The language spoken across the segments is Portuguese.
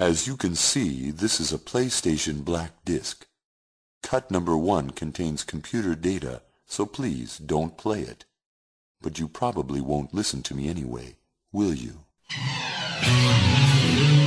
As you can see, this is a PlayStation Black Disc. Cut number one contains computer data, so please don't play it. But you probably won't listen to me anyway, will you?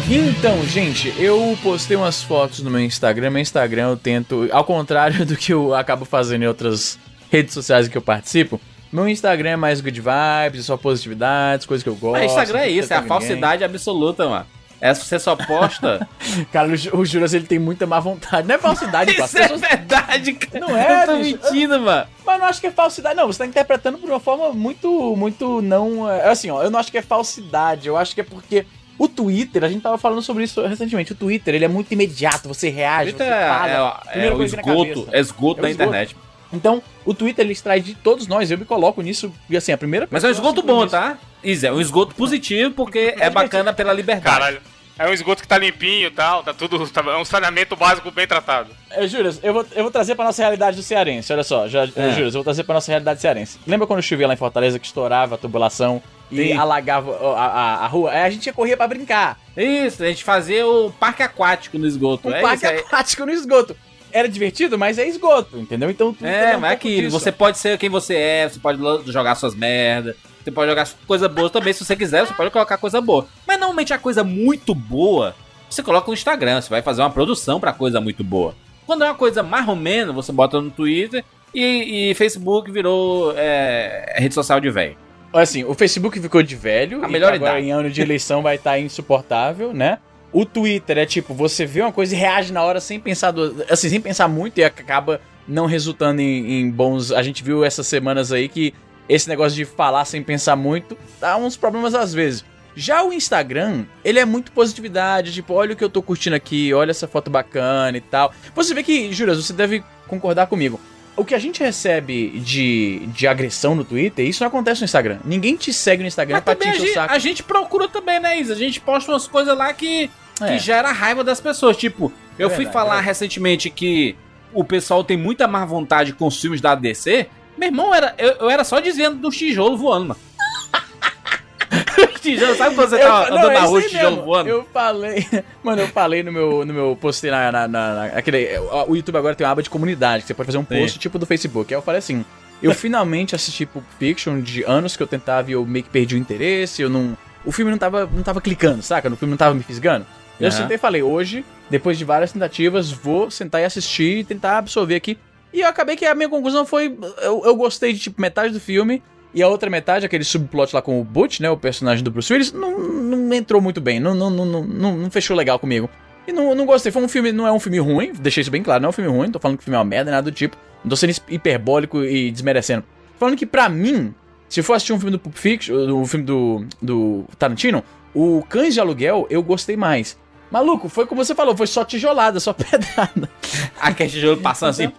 Então, gente, eu postei umas fotos no meu Instagram. Meu Instagram eu tento, ao contrário do que eu acabo fazendo em outras redes sociais que eu participo, meu Instagram é mais good vibes, só positividades, coisas que eu gosto. Mas Instagram é isso, é a ninguém. falsidade absoluta, mano. É você só posta. cara, o Juras ele tem muita má vontade. Não é falsidade, Isso Isso é verdade, cara. Não é, Eu tô mentindo, mano. Mas não acho que é falsidade. Não, você tá interpretando por uma forma muito, muito não. É, assim, ó, eu não acho que é falsidade. Eu acho que é porque. O Twitter, a gente tava falando sobre isso recentemente. O Twitter, ele é muito imediato, você reage, você fala. É, é, é o esgoto, é esgoto é da esgoto. internet. Então, o Twitter ele extrai de todos nós, eu me coloco nisso, e assim, a primeira Mas é um esgoto bom, tá? Isso, é um esgoto positivo porque é bacana pela liberdade. Caralho. É um esgoto que tá limpinho e tal, tá tudo. Tá, é um saneamento básico bem tratado. É, Július, eu vou, eu vou trazer pra nossa realidade do cearense, olha só. Já, é. Eu vou trazer pra nossa realidade cearense. Lembra quando chovia lá em Fortaleza que estourava a tubulação e Sim. alagava a, a, a, rua? Aí a gente ia correr pra brincar. Isso, a gente fazia o parque aquático no esgoto. O é parque isso, aquático é... no esgoto era divertido, mas é esgoto, entendeu? Então tudo É, mas é aquilo. Você pode ser quem você é, você pode jogar suas merdas. Você pode jogar coisa boa também, se você quiser, você pode colocar coisa boa. Mas normalmente a coisa muito boa, você coloca no Instagram, você vai fazer uma produção para coisa muito boa. Quando é uma coisa mais ou menos, você bota no Twitter e, e Facebook virou é, rede social de velho. Assim, o Facebook ficou de velho. A melhor agora idade. em ano de eleição vai estar tá insuportável, né? O Twitter é tipo, você vê uma coisa e reage na hora sem pensar, do, assim, sem pensar muito e acaba não resultando em, em, bons. A gente viu essas semanas aí que esse negócio de falar sem pensar muito dá uns problemas às vezes. Já o Instagram, ele é muito positividade, tipo, olha o que eu tô curtindo aqui, olha essa foto bacana e tal. Você vê que, Júlia, você deve concordar comigo. O que a gente recebe de, de agressão no Twitter, isso não acontece no Instagram. Ninguém te segue no Instagram Mas pra te encher o saco. A gente procura também, né, Isa? A gente posta umas coisas lá que é. que gera raiva das pessoas. Tipo, eu é fui falar é recentemente que o pessoal tem muita má vontade com os filmes da DC. Meu irmão, era, eu, eu era só dizendo do tijolo voando, mano. tijolo, sabe quando você eu, tá andando na rua tijolo voando? Eu falei, mano, eu falei no meu, no meu post na, na, na, na aquele, o YouTube agora tem uma aba de comunidade, que você pode fazer um post Sim. tipo do Facebook. Aí eu falei assim, eu finalmente assisti Pulp Fiction de anos que eu tentava e eu meio que perdi o interesse, eu não... O filme não tava, não tava clicando, saca? O filme não tava me fisgando. Eu uhum. sentei e falei, hoje, depois de várias tentativas, vou sentar e assistir e tentar absorver aqui. E eu acabei que a minha conclusão foi: eu, eu gostei de tipo metade do filme. E a outra metade, aquele subplot lá com o Butch, né? O personagem do Bruce Willis, não, não entrou muito bem. Não, não, não, não, não fechou legal comigo. E não, não gostei. Foi um filme, não é um filme ruim, deixei isso bem claro, não é um filme ruim, tô falando que o filme é uma merda, nada do tipo. Não tô sendo hiperbólico e desmerecendo. Tô falando que pra mim, se for assistir um filme do Pulp Fiction, o filme do, do Tarantino, o Cães de Aluguel eu gostei mais. Maluco, foi como você falou, foi só tijolada, só pedrada. Aquele tijolo passando assim.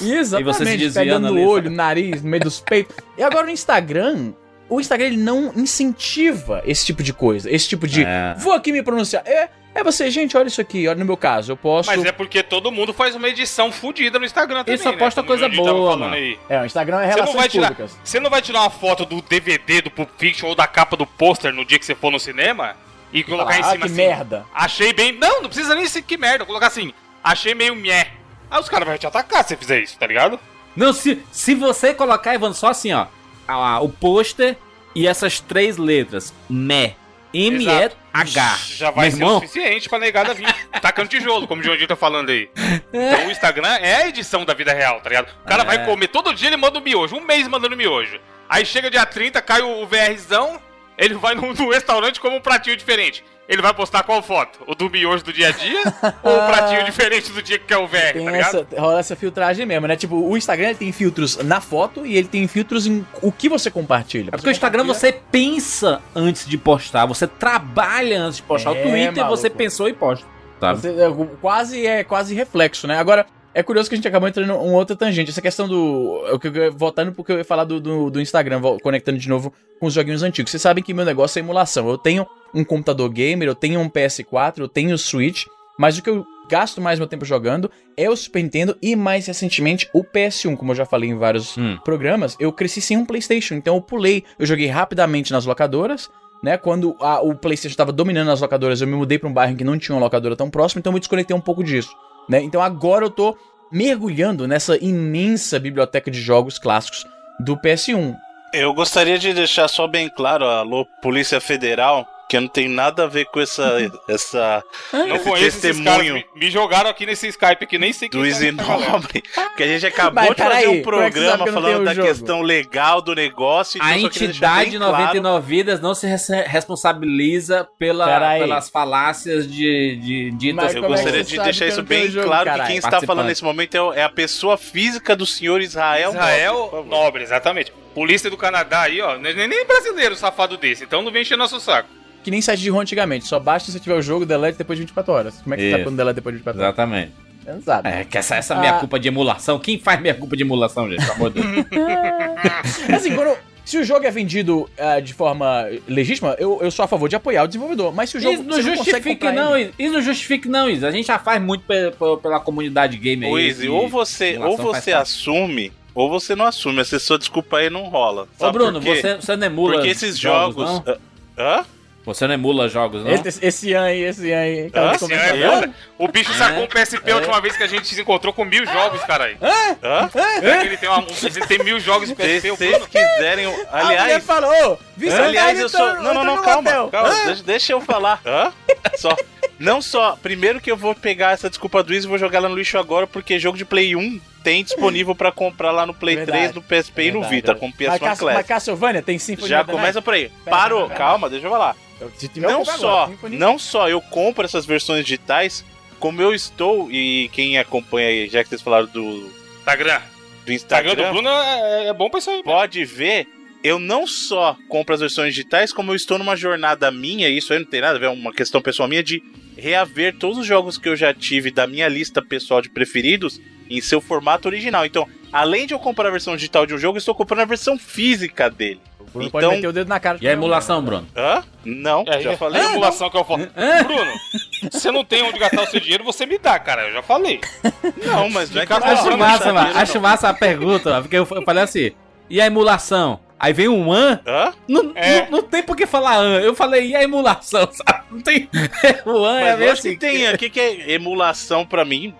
Exatamente, e você se desviando no ali, olho, no nariz, no meio dos peitos. E agora o Instagram, o Instagram ele não incentiva esse tipo de coisa, esse tipo de é. vou aqui me pronunciar. É, é você, gente, olha isso aqui, olha no meu caso, eu posso. Mas é porque todo mundo faz uma edição fodida no Instagram também. Ele só posta né? coisa boa, mano. Aí. É, o Instagram é relações você não vai públicas. Tirar, você não vai tirar uma foto do DVD do Pulp Fiction ou da capa do pôster no dia que você for no cinema? E colocar em cima que assim. merda. Achei bem. Não, não precisa nem ser que merda. Colocar assim. Achei meio meh. Aí os caras vão te atacar se você fizer isso, tá ligado? Não, se, se você colocar, Ivan, só assim, ó. o pôster e essas três letras. Meh. M-E-H. Já vai ser o suficiente pra negada vir tacando tijolo, como o Joãozinho tá falando aí. Então o Instagram é a edição da vida real, tá ligado? O cara é. vai comer todo dia, ele manda um miojo. Um mês mandando miojo. Aí chega dia 30, cai o VRzão, ele vai num, num restaurante como um pratinho diferente. Ele vai postar qual foto? O do miojo do dia a dia? ou o pratinho diferente do dia que é o VR, tem tá essa, rola essa filtragem mesmo, né? Tipo, o Instagram tem filtros na foto e ele tem filtros em o que você compartilha. É porque o Instagram você pensa antes de postar, você trabalha antes de postar. É, o Twitter maluco. você pensou e posta. Tá? Você, é, quase é quase reflexo, né? Agora, é curioso que a gente acabou entrando em uma outra tangente. Essa questão do. Eu, eu, voltando porque eu ia falar do, do, do, Instagram, conectando de novo com os joguinhos antigos. Vocês sabem que meu negócio é emulação. Eu tenho um computador gamer, eu tenho um PS4, eu tenho o Switch, mas o que eu gasto mais meu tempo jogando é o Super Nintendo e mais recentemente o PS1. Como eu já falei em vários hum. programas, eu cresci sem um PlayStation, então eu pulei, eu joguei rapidamente nas locadoras né? Quando a- o PlayStation estava dominando as locadoras, eu me mudei para um bairro que não tinha uma locadora tão próxima, então eu me desconectei um pouco disso, né? Então agora eu tô mergulhando nessa imensa biblioteca de jogos clássicos do PS1. Eu gostaria de deixar só bem claro, alô, Polícia Federal, que não tenho nada a ver com essa, essa Não esse conheço esses caras. testemunho Me, me jogaram aqui nesse Skype aqui, nem sei do quem galera. Isinobre, que a gente acabou Mas de fazer peraí, um é que programa que falando da jogo? questão legal do negócio. A então deixar entidade bem claro- 99 Vidas não se res- responsabiliza pela, pelas falácias de, de ditas. Mas Eu é que gostaria você de deixar que isso bem jogo, claro que caralho? quem está falando nesse momento é é a pessoa física do senhor Israel. Nobre, Israel favor. Nobre, exatamente. Polícia do Canadá aí, ó. Nem, nem brasileiro safado desse, então não vem encher nosso saco. Que nem site de ROM antigamente, só basta se tiver o jogo, delete depois de 24 horas. Como é que você Isso. sabe quando delete depois de 24 horas? Exatamente. Você sabe. É, que essa, essa minha Ah. culpa de emulação. Quem faz minha culpa de emulação, gente? Pelo amor de Deus. Assim, quando, se o jogo é vendido ah, de forma legítima, eu, eu sou a favor de apoiar o desenvolvedor. Mas se o jogo Isso não você não ele-. Isso não justifique, não, Isa. A gente já faz muito pe- pe- pela comunidade gamer aí. Ô, Izzy, ou você, ou você parte. assume, ou você não assume. Essa sua desculpa aí não rola. Ô, Bruno, você, você não emula Porque esses jogos. não? Hã? Você não emula jogos, não? Esse, esse ano aí, esse ano aí. Hã? Assim, começo- é. O bicho sacou É. um PSP a última vez que a gente se encontrou com mil jogos, caralho. Hã? Será que ele tem, uma, ele tem mil jogos de Se PSP, o vocês Bruno? quiserem. A mulher Aliás, falou, Vicente aliás, tá eu sou. Não, não, não, entrando no calma. calma deixa, deixa eu falar. Hã? Só. Não só. Primeiro que eu vou pegar essa desculpa do Izzy e vou jogar ela no lixo agora, porque jogo de Play 1 tem disponível pra comprar lá no Play Verdade. 3, no PSP e no Verdade, Vita, verdade. com Mas, PS1 Cas- mas Classic. Castlevania tem Symphony Já começa por aí. Pera, Parou, pera, calma, deixa eu falar. Se tiver, eu Não só, agora, não só eu compro essas versões digitais, como eu estou, e quem acompanha aí, já que vocês falaram do, Instagram. do Instagram Instagram, do Bruno é, é bom pra isso aí. pode ver, eu não só compro as versões digitais, como eu estou numa jornada minha, e isso aí não tem nada a ver, é uma questão pessoal minha, de reaver todos os jogos que eu já tive da minha lista pessoal de preferidos em seu formato original. Então, além de eu comprar a versão digital de um jogo, eu estou comprando a versão física dele. O Bruno Então- pode meter o dedo na cara. E a emulação, Bruno? Hã? Não, É, já é falei. a emulação que eu falo. Bruno, você não tem onde gastar o seu dinheiro, você me dá, cara. Eu já falei. Não, mas não é que eu Acho não massa, mano. não. Acho massa a pergunta, mano, porque eu, falei assim. E a emulação? Aí vem um an. Hã? Não, É. não, não tem por que falar an. Eu falei, e a emulação, sabe? Não tem. o an é Mas meio lógico assim. que tem. O que, que é emulação pra mim?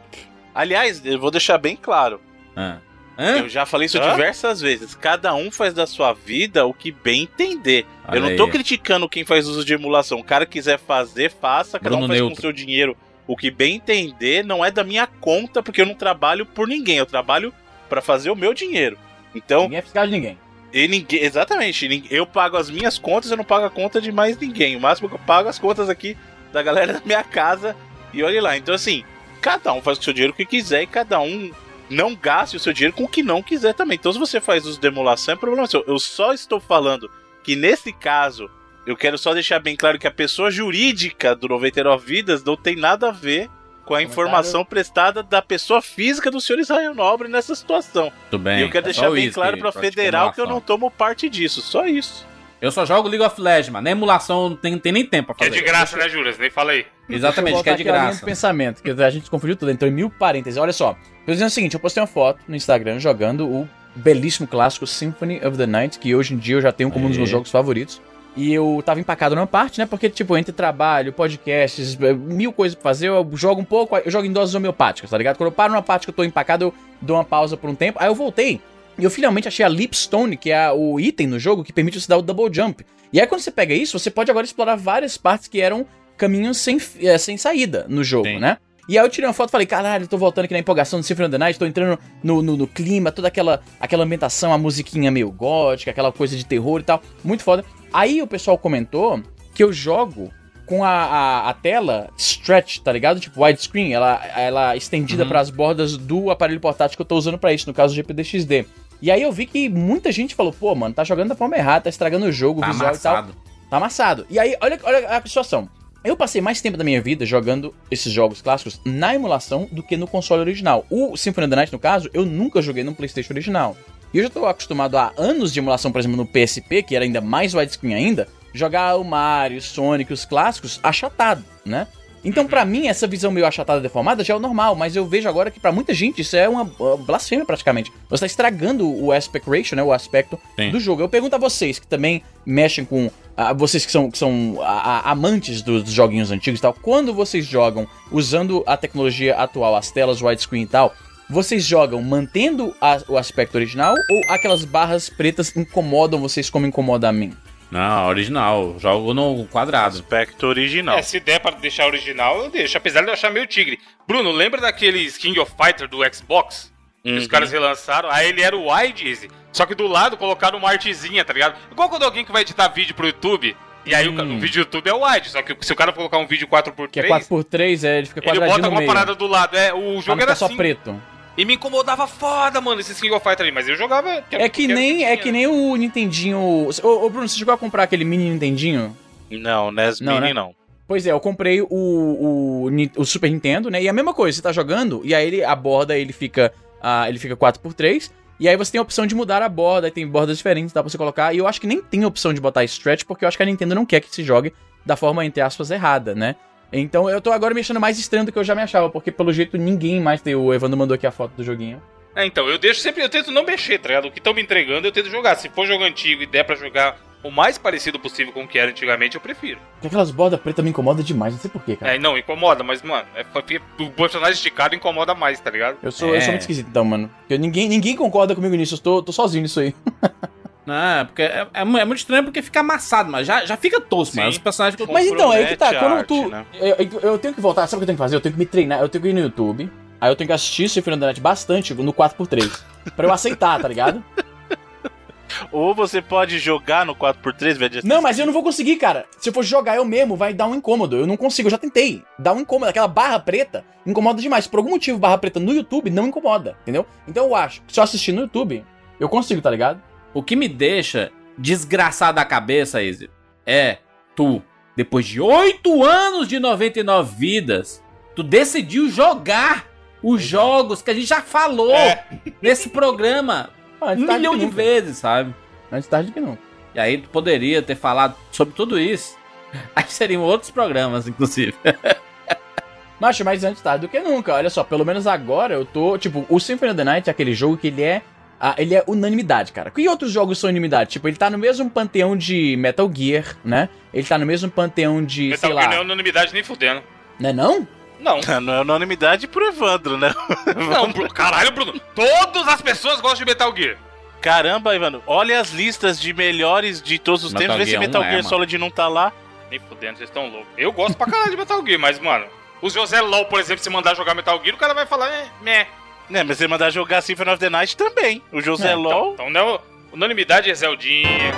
Aliás, eu vou deixar bem claro. Hã? Eu já falei isso Hã? diversas vezes. Cada um faz da sua vida o que bem entender. Olha eu não tô aí. criticando quem faz uso de emulação. O cara quiser fazer, faça. Cada Bruno um faz com neutro. o seu dinheiro o que bem entender. Não é da minha conta, porque eu não trabalho por ninguém. Eu trabalho pra fazer o meu dinheiro. Então, Ninguém é fiscal de ninguém. e ninguém, exatamente, eu pago as minhas contas, eu não pago a conta de mais ninguém. O máximo que eu pago é as contas aqui da galera da minha casa e olhe lá. Então, assim, cada um faz com o seu dinheiro o que quiser e cada um não gaste o seu dinheiro com o que não quiser também. Então, se você faz uso de emulação, é problema seu. Eu só estou falando que nesse caso, eu quero só deixar bem claro que a pessoa jurídica do 99 Vidas não tem nada a ver com a informação prestada da pessoa física do senhor Israel Nobre nessa situação. Tudo bem. E eu quero é deixar só bem isso claro pra federal que eu não tomo parte disso. Só isso. Eu só jogo League of Legends, mano. Na emulação não tem, tem nem tempo pra Que é fazer. de graça, né, Júlia? Você nem fala aí. Exatamente, Deixa que é de graça. pensamento, que a gente confundiu tudo, entrou em mil parênteses. Olha só, eu dizendo o seguinte, eu postei uma foto no Instagram jogando o belíssimo clássico Symphony of the Night, que hoje em dia eu já tenho como um dos meus jogos favoritos. E eu tava empacado numa parte, né? Porque, tipo, entre trabalho, podcasts, eh, mil coisas pra fazer, eu jogo um pouco, eu jogo em doses homeopáticas, tá ligado? Quando eu paro numa parte que eu tô empacado, eu dou uma pausa por um tempo. Aí eu voltei. E eu finalmente achei a Lipstone, que é o item no jogo que permite você dar o double jump. E aí quando você pega isso, você pode agora explorar várias partes que eram caminhos sem, eh, sem saída no jogo, Sim. né? E aí eu tirei uma foto e falei, caralho, tô voltando aqui na empolgação do Symphony of the Night, tô entrando no, no, no clima, toda aquela, aquela ambientação, a musiquinha meio gótica, aquela coisa de terror e tal, muito foda. Aí o pessoal comentou que eu jogo com a, a, a tela stretch, tá ligado? Tipo widescreen, ela, ela estendida Uhum. pras bordas do aparelho portátil que eu tô usando pra isso, no caso do GPD-XD. E aí eu vi que muita gente falou, pô, mano, tá jogando da forma errada, tá estragando o jogo, o Tá visual e tal. amassado. Tá amassado. E aí, olha, olha a situação. Eu passei mais tempo da minha vida jogando esses jogos clássicos na emulação do que no console original. O Symphony of the Night, no caso, eu nunca joguei no PlayStation original. E eu já tô acostumado há anos de emulação, por exemplo, no PSP, que era ainda mais widescreen ainda, jogar o Mario, Sonic, os clássicos, achatado, né? Então, pra mim, essa visão meio achatada, deformada, já é o normal, mas eu vejo agora que pra muita gente isso é uma, blasfêmia praticamente. Você tá estragando o aspect ratio, né, o aspecto Sim. do jogo. Eu pergunto a vocês que também mexem com ah, vocês que são, que são ah, ah, amantes dos, dos joguinhos antigos e tal, quando vocês jogam usando a tecnologia atual, as telas widescreen e tal, vocês jogam mantendo a- o aspecto original ou aquelas barras pretas incomodam vocês como incomoda a mim? Não, original. Jogo no quadrado. Aspecto original. É, se der pra deixar original, eu deixo. Apesar de eu achar meio tigre. Bruno, lembra daqueles King of Fighter do Xbox? Que os Uhum. caras relançaram. Aí ele era o wide, Easy. Só que do lado colocaram uma artezinha, tá ligado? Igual quando alguém que vai editar vídeo pro YouTube. E aí o ca- o, vídeo do YouTube é wide. Só que se o cara colocar um vídeo 4x3, Que é 4x3, é, ele fica ele quadradinho bota no alguma meio. parada do lado. É, o jogo era só assim. preto. E me incomodava foda, mano, esse King of Fighter aí. Mas eu jogava. É que nem, é que nem o Nintendinho... Ô, ô, Bruno, você chegou a comprar aquele mini Nintendinho? Não, NES Não, Mini né? não. Pois é, eu comprei o, o, o Super Nintendo, né? E a mesma coisa, você tá jogando, e aí ele, a borda ele fica, ah, ele fica 4x3, e aí você tem a opção de mudar a borda, aí tem bordas diferentes, dá pra você colocar, e eu acho que nem tem a opção de botar stretch, porque eu acho que a Nintendo não quer que se jogue da forma, entre aspas, errada, né? Então eu tô agora me achando mais estranho do que eu já me achava, porque pelo jeito ninguém mais tem. O Evandro mandou aqui a foto do joguinho. É, então, eu deixo sempre, eu tento não mexer, tá ligado? O que estão me entregando, eu tento jogar. Se for jogo antigo e der pra jogar o mais parecido possível com o que era antigamente, eu prefiro. Porque aquelas bordas pretas me incomodam demais, não sei porquê, cara. É, não, incomoda, mas, mano, é, porque o personagem esticado incomoda mais, tá ligado? Eu sou, eu É. sou muito esquisito então, mano. Porque ninguém, ninguém concorda comigo nisso, eu tô, tô sozinho nisso aí. Não, porque é, é é muito estranho porque fica amassado, mas já, já fica tosco, mas os personagens ficam. Mas então, é que tá, quando tu. arte, né? eu, eu- tenho que voltar, sabe o que eu tenho que fazer? Eu tenho que me treinar, eu tenho que ir no YouTube, aí eu tenho que assistir Symphony of the Night bastante no 4x3. pra eu aceitar, tá ligado? Ou você pode jogar no 4x3, velho. Não, mas eu não vou conseguir, cara. Se eu for jogar eu mesmo, vai dar um incômodo. Eu não consigo, eu já tentei. Dá um incômodo. Aquela barra preta incomoda demais. Por algum motivo, barra preta no YouTube não incomoda, entendeu? Então eu acho que se eu assistir no YouTube, eu consigo, tá ligado? O que me deixa desgraçado da cabeça, Izzy, é tu, depois de oito anos de 99 vidas, tu decidiu jogar os jogos que a gente já falou É. nesse programa Ah, um tarde milhão de vezes, sabe? Antes tarde que não. E aí tu poderia ter falado sobre tudo isso. Aí seriam outros programas, inclusive. Macho, mas antes tarde do que nunca. Olha só, pelo menos agora eu tô. Tipo, o Symphony of the Night é aquele jogo que ele é. Ah, ele é unanimidade, cara. Que outros jogos são unanimidade? Tipo, ele tá no mesmo panteão de Metal Gear, né? Ele tá no mesmo panteão de, Metal sei Gear lá. não é unanimidade nem fudendo. Não é não? Não. Não é unanimidade pro Evandro, né? Não, Bruno, caralho, Bruno. Todas as pessoas gostam de Metal Gear. Caramba, Evandro, olha as listas de melhores de todos os Metal tempos. Vê se Metal é, Gear mano. Solid não tá lá. Nem fudendo, vocês estão loucos. Eu gosto pra caralho de Metal Gear, mas, mano, o José LOL, por exemplo, se mandar jogar Metal Gear, o cara vai falar, é, meh. Né, mas você mandar jogar Symphony of the Night também. O José É, LOL. Então, não, unanimidade é Zeldinha,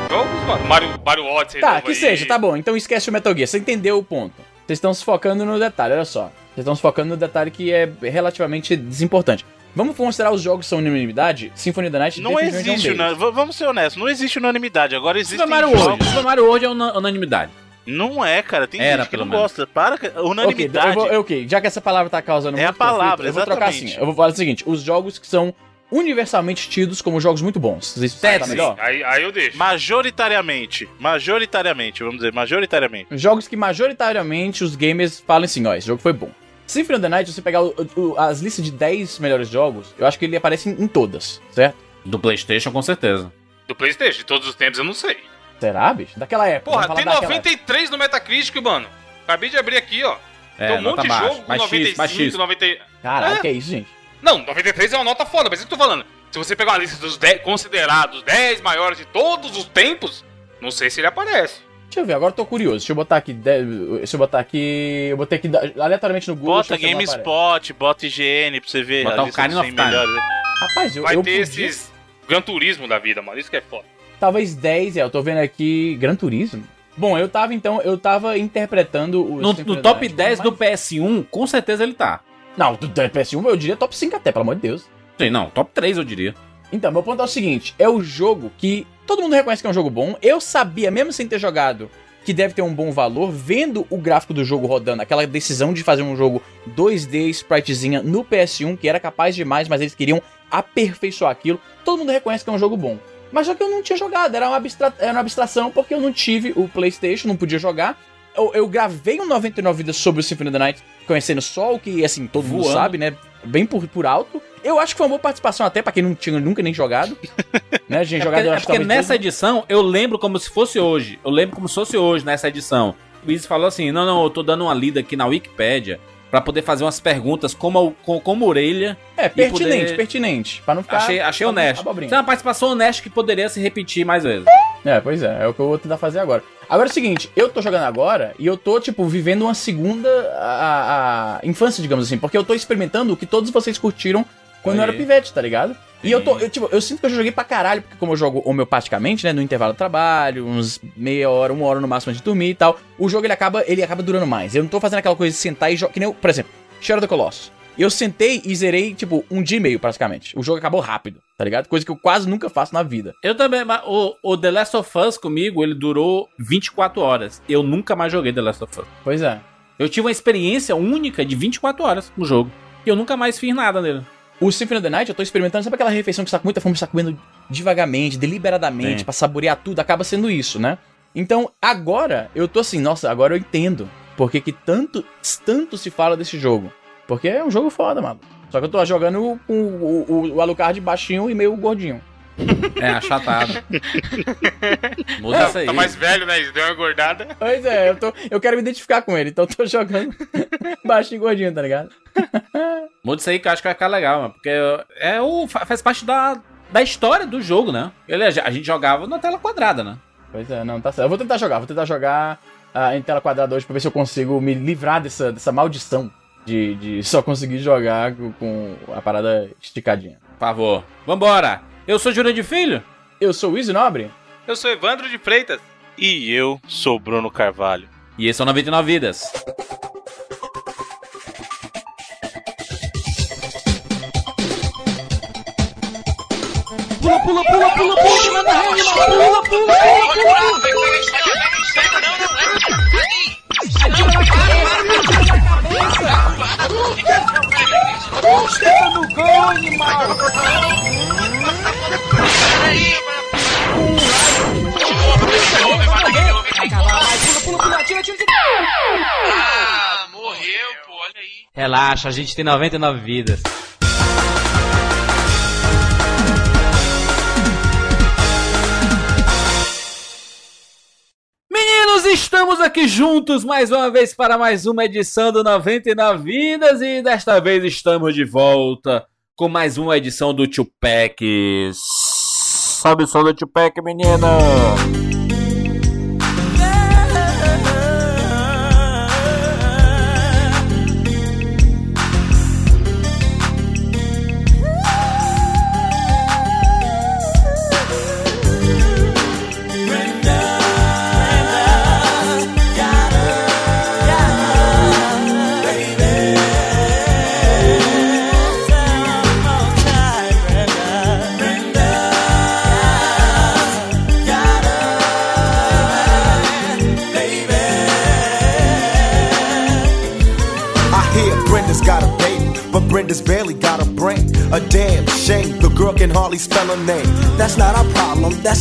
mano, Mario, Mario Odyssey Tá, que aí. seja, tá bom. Então esquece o Metal Gear. Você entendeu o ponto. Vocês estão se focando no detalhe, olha só. Vocês estão se focando no detalhe que é relativamente desimportante. Vamos considerar os jogos que são unanimidade? Symphony of the Night Não é um existe, v- vamos ser honestos, não existe unanimidade. Agora existem Super Mario. World. Super Mario World é una- unanimidade. Não é, cara. Tem Era, gente que não menos. gosta. Para, cara. Ok, unanimidade. eu vou- ok, já que essa palavra tá causando É a muito palavra, conflito, eu vou trocar assim. Eu vou falar o seguinte: os jogos que são universalmente tidos como jogos muito bons. Isso tá melhor? Aí, aí eu deixo. Majoritariamente. Majoritariamente, vamos dizer, majoritariamente. Jogos que majoritariamente os gamers falam assim: ó, esse jogo foi bom. Symphony of the Night, se você pegar o- o- as listas de 10 melhores jogos, eu acho que ele aparece em, em todas, certo? Do PlayStation, com certeza. Do Playstation, de todos os tempos, eu não sei. Será, bicho? Daquela época. Porra, tem falar daquela época. 93 no Metacritic, mano. Acabei de abrir aqui, ó. É, tem um monte de baixa. jogo com Mais X, 95, mais X. 90... Caralho, É. que é isso, gente? Não, 93 é uma nota foda, mas que eu tô falando. Se você pegar uma lista dos 10 considerados 10 maiores de todos os tempos, não sei se ele aparece. Deixa eu ver, agora eu tô curioso. Deixa eu botar aqui. de- Deixa eu botar aqui. Eu botei aqui aleatoriamente no Google. Bota. GameSpot, bota IGN pra você ver. Botar o Ocarina of 100 Time. melhores. Rapaz, eu, Vai eu ter podia- esses Gran Turismo da vida, mano. Isso que é foda. Talvez 10, é. Eu tô vendo aqui. Gran Turismo. Bom, eu tava então. Eu tava interpretando o. No, no top Night 10 como do PS1, com certeza ele tá. Não, do do PS1 eu diria top 5 até, pelo amor de Deus. Sim, não, top 3 eu diria. Então, meu ponto é o seguinte: é o jogo que todo mundo reconhece que é um jogo bom. Eu sabia, mesmo sem ter jogado, que deve ter um bom valor, vendo o gráfico do jogo rodando, aquela decisão de fazer um jogo 2D, spritezinha no PS1, que era capaz demais, mas eles queriam aperfeiçoar aquilo. Todo mundo reconhece que é um jogo bom. Mas só que eu não tinha jogado, era uma, abstra- era uma abstração porque eu não tive o PlayStation, não podia jogar. eu, eu gravei um 99 vidas sobre o Symphony of the Night, conhecendo só o que, assim, todo mundo Voando. sabe, né? Bem por, por alto. Eu acho que foi uma boa participação até pra quem não tinha nunca nem jogado. né? A gente É jogado, porque, é porque nessa tudo. edição eu lembro como se fosse hoje. Eu lembro como se fosse hoje nessa edição. O Izzy falou assim: não, não, eu tô dando uma lida aqui na Wikipédia pra poder fazer umas perguntas como, como, como orelha. É, pertinente, poder- pertinente. Pra não ficar. Achei, achei honesto. abobrinha. Isso é uma participação honesta que poderia se repetir mais vezes. É, pois é, é o que eu vou tentar fazer agora. Agora é o seguinte, eu tô jogando agora e eu tô, tipo, vivendo uma segunda a, a infância, digamos assim, porque eu tô experimentando o que todos vocês curtiram quando eu Aí. era pivete, tá ligado? E eu tô, eu, tipo, eu sinto que eu já joguei pra caralho, porque como eu jogo homeopaticamente, né, no intervalo do trabalho, uns meia hora, uma hora no máximo de dormir e tal, o jogo ele acaba, ele acaba durando mais. Eu não tô fazendo aquela coisa de sentar e jogar, que nem, eu- por exemplo, Shadow of the Colossus. Eu sentei e zerei, tipo, um dia e meio, praticamente. O jogo acabou rápido, tá ligado? Coisa que eu quase nunca faço na vida. Eu também, mas o, o The Last of Us comigo, ele durou 24 horas. Eu nunca mais joguei The Last of Us. Pois é. Eu tive uma experiência única de 24 horas no jogo. E eu nunca mais fiz nada nele. O Symphony of the Night, eu tô experimentando, sabe aquela refeição que você tá com muita fome, você tá comendo devagarmente, deliberadamente, Sim. pra saborear tudo, acaba sendo isso, né? Então, agora, eu tô assim, nossa, agora eu entendo porque que tanto, tanto se fala desse jogo. Porque é um jogo foda, mano. Só que eu tô jogando com o, o, o Alucard baixinho e meio gordinho. É, achatado. Muda Tá, isso aí. tá mais velho, né? Deu uma engordada. Pois é, eu, tô, eu quero me identificar com ele, então eu tô jogando baixinho e gordinho, tá ligado? Muda isso aí que eu acho que vai ficar legal, mano. Porque é o, fa- faz parte da, da história do jogo, né? Ele, a gente jogava na tela quadrada, né? Pois é, não, tá certo. Eu vou tentar jogar, vou tentar jogar ah, em tela quadrada hoje pra ver se eu consigo me livrar dessa, dessa maldição de, de só conseguir jogar com- com a parada esticadinha. Por favor. Vambora. Eu sou Júlio de Filho. Eu sou o Izzy Nobre. Eu sou Evandro de Freitas. E eu sou Bruno Carvalho. E esse é o 99 Vidas. Morreu, pô, olha aí. Relaxa, a gente tem 99 vidas. Meninos, estamos aqui juntos mais uma vez para mais uma edição do 99 Vidas e desta vez estamos de volta com mais uma edição do Tupac. Sobe o som do Tupac, menina!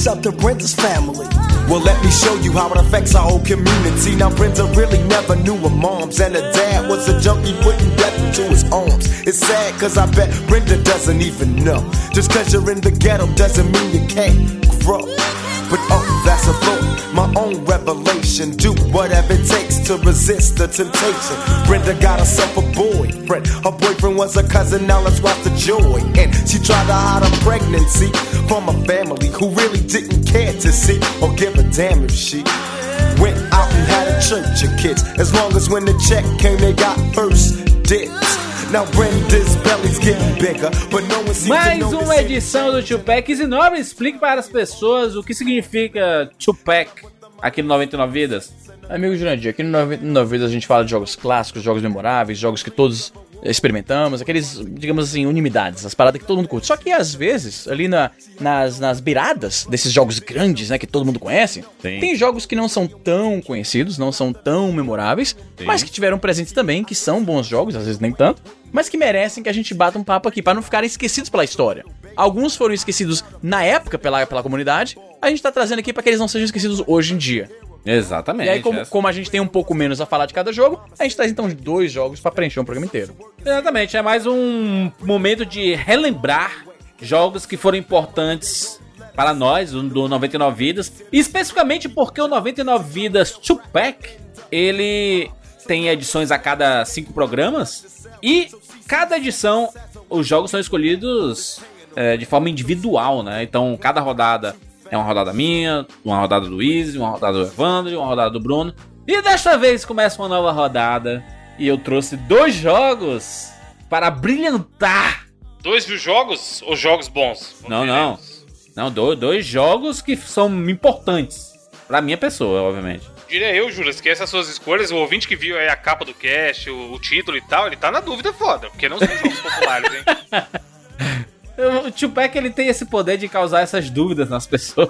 That's up to Brenda's family. Well, let me show you how it affects our whole community. Now, Brenda really never knew her moms, and her dad was a junkie putting death into his arms. It's sad, cause I bet Brenda doesn't even know. Just cause you're in the ghetto doesn't mean you can't grow. But oh, that's a thought, my own revelation. Do whatever it takes to resist the temptation. Brenda got herself a boyfriend. Her boyfriend was a cousin, now let's watch the joy. And she tried to hide her pregnancy from a family who really didn't care to see or give a damn if she went out and had a church of kids. As long as when the check came, they got first dibs. Now Brenda's belly's getting bigger, but no one Mais uma edição do Tupac. E Nobre, explique para as pessoas o que significa Tupac aqui no 99 Vidas. Amigo Jurandir, aqui no 99 Vidas a gente fala de jogos clássicos, jogos memoráveis, jogos que todos experimentamos, aqueles, digamos assim, unanimidades, as paradas que todo mundo curte. Só que às vezes, ali na, nas, nas beiradas desses jogos grandes, né, que todo mundo conhece, Sim. tem jogos que não são tão conhecidos, não são tão memoráveis, mas que tiveram presentes também, que são bons jogos, às vezes nem tanto, mas que merecem que a gente bata um papo aqui para não ficarem esquecidos pela história. Alguns foram esquecidos na época pela, pela comunidade, a gente tá trazendo aqui para que eles não sejam esquecidos hoje em dia. Exatamente. E aí, como, essa- como a gente tem um pouco menos a falar de cada jogo, a gente traz então dois jogos pra preencher um programa inteiro. Exatamente, é mais um momento de relembrar jogos que foram importantes para nós, o do 99 Vidas. E especificamente porque o 99 Vidas 2-Pack, ele tem edições a cada cinco programas. E cada edição, os jogos são escolhidos é, de forma individual, né? Então, cada rodada é uma rodada minha, uma rodada do Easy, uma rodada do Evandro, uma rodada do Bruno. E desta vez começa uma nova rodada. E eu trouxe dois jogos para brilhantar. Dois mil jogos ou jogos bons? Não, não. Não, do- dois jogos que são importantes. Pra minha pessoa, obviamente. Diria eu, Juras, que essas suas escolhas, o ouvinte que viu aí a capa do cast, o, o título e tal, ele tá na dúvida foda, porque não são jogos populares, hein? O Tupac ele tem esse poder de causar essas dúvidas nas pessoas.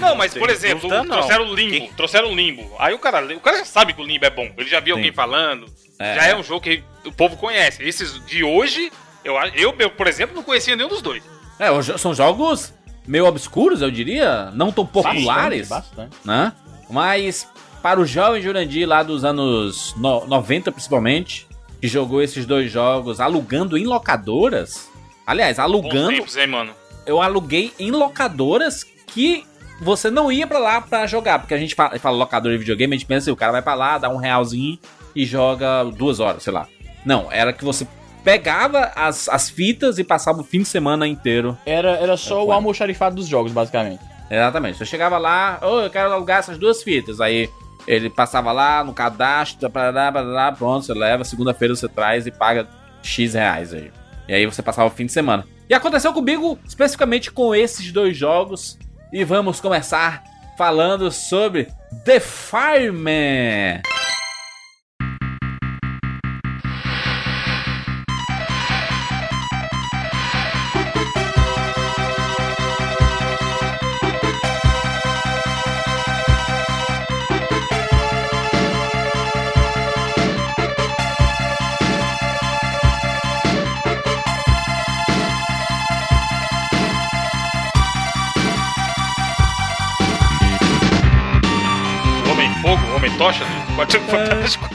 Não, mas por exemplo, dúvida, trouxeram o Limbo, Quem- trouxeram o Limbo. Aí o cara, o cara já sabe que o Limbo é bom, ele já viu Sim. alguém falando, É. já é um jogo que o povo conhece. Esses de hoje, eu, eu, eu, por exemplo, não conhecia nenhum dos dois. É, são jogos meio obscuros, eu diria, não tão populares, Bastante, bastante. né? Mas para o jovem Jurandir lá dos anos no- 90 principalmente, que jogou esses dois jogos alugando em locadoras. Aliás, alugando tempos, hein, mano? eu aluguei em locadoras que você não ia pra lá pra jogar. Porque a gente fala, fala locadora de videogame, a gente pensa assim, o cara vai pra lá, dá um realzinho e joga duas horas, sei lá. Não, era que você pegava as, as fitas e passava o fim de semana inteiro. Era, era só o foi. almoxarifado dos jogos, basicamente. Exatamente. Você chegava lá, ô, eu quero alugar essas duas fitas. Aí ele passava lá no cadastro, parará, parará, pronto, você leva, segunda-feira você traz e paga X reais aí. E aí você passava o fim de semana. E aconteceu comigo especificamente com esses dois jogos. E vamos começar falando sobre The Fireman. Homem Tocha, pode ser fantástico.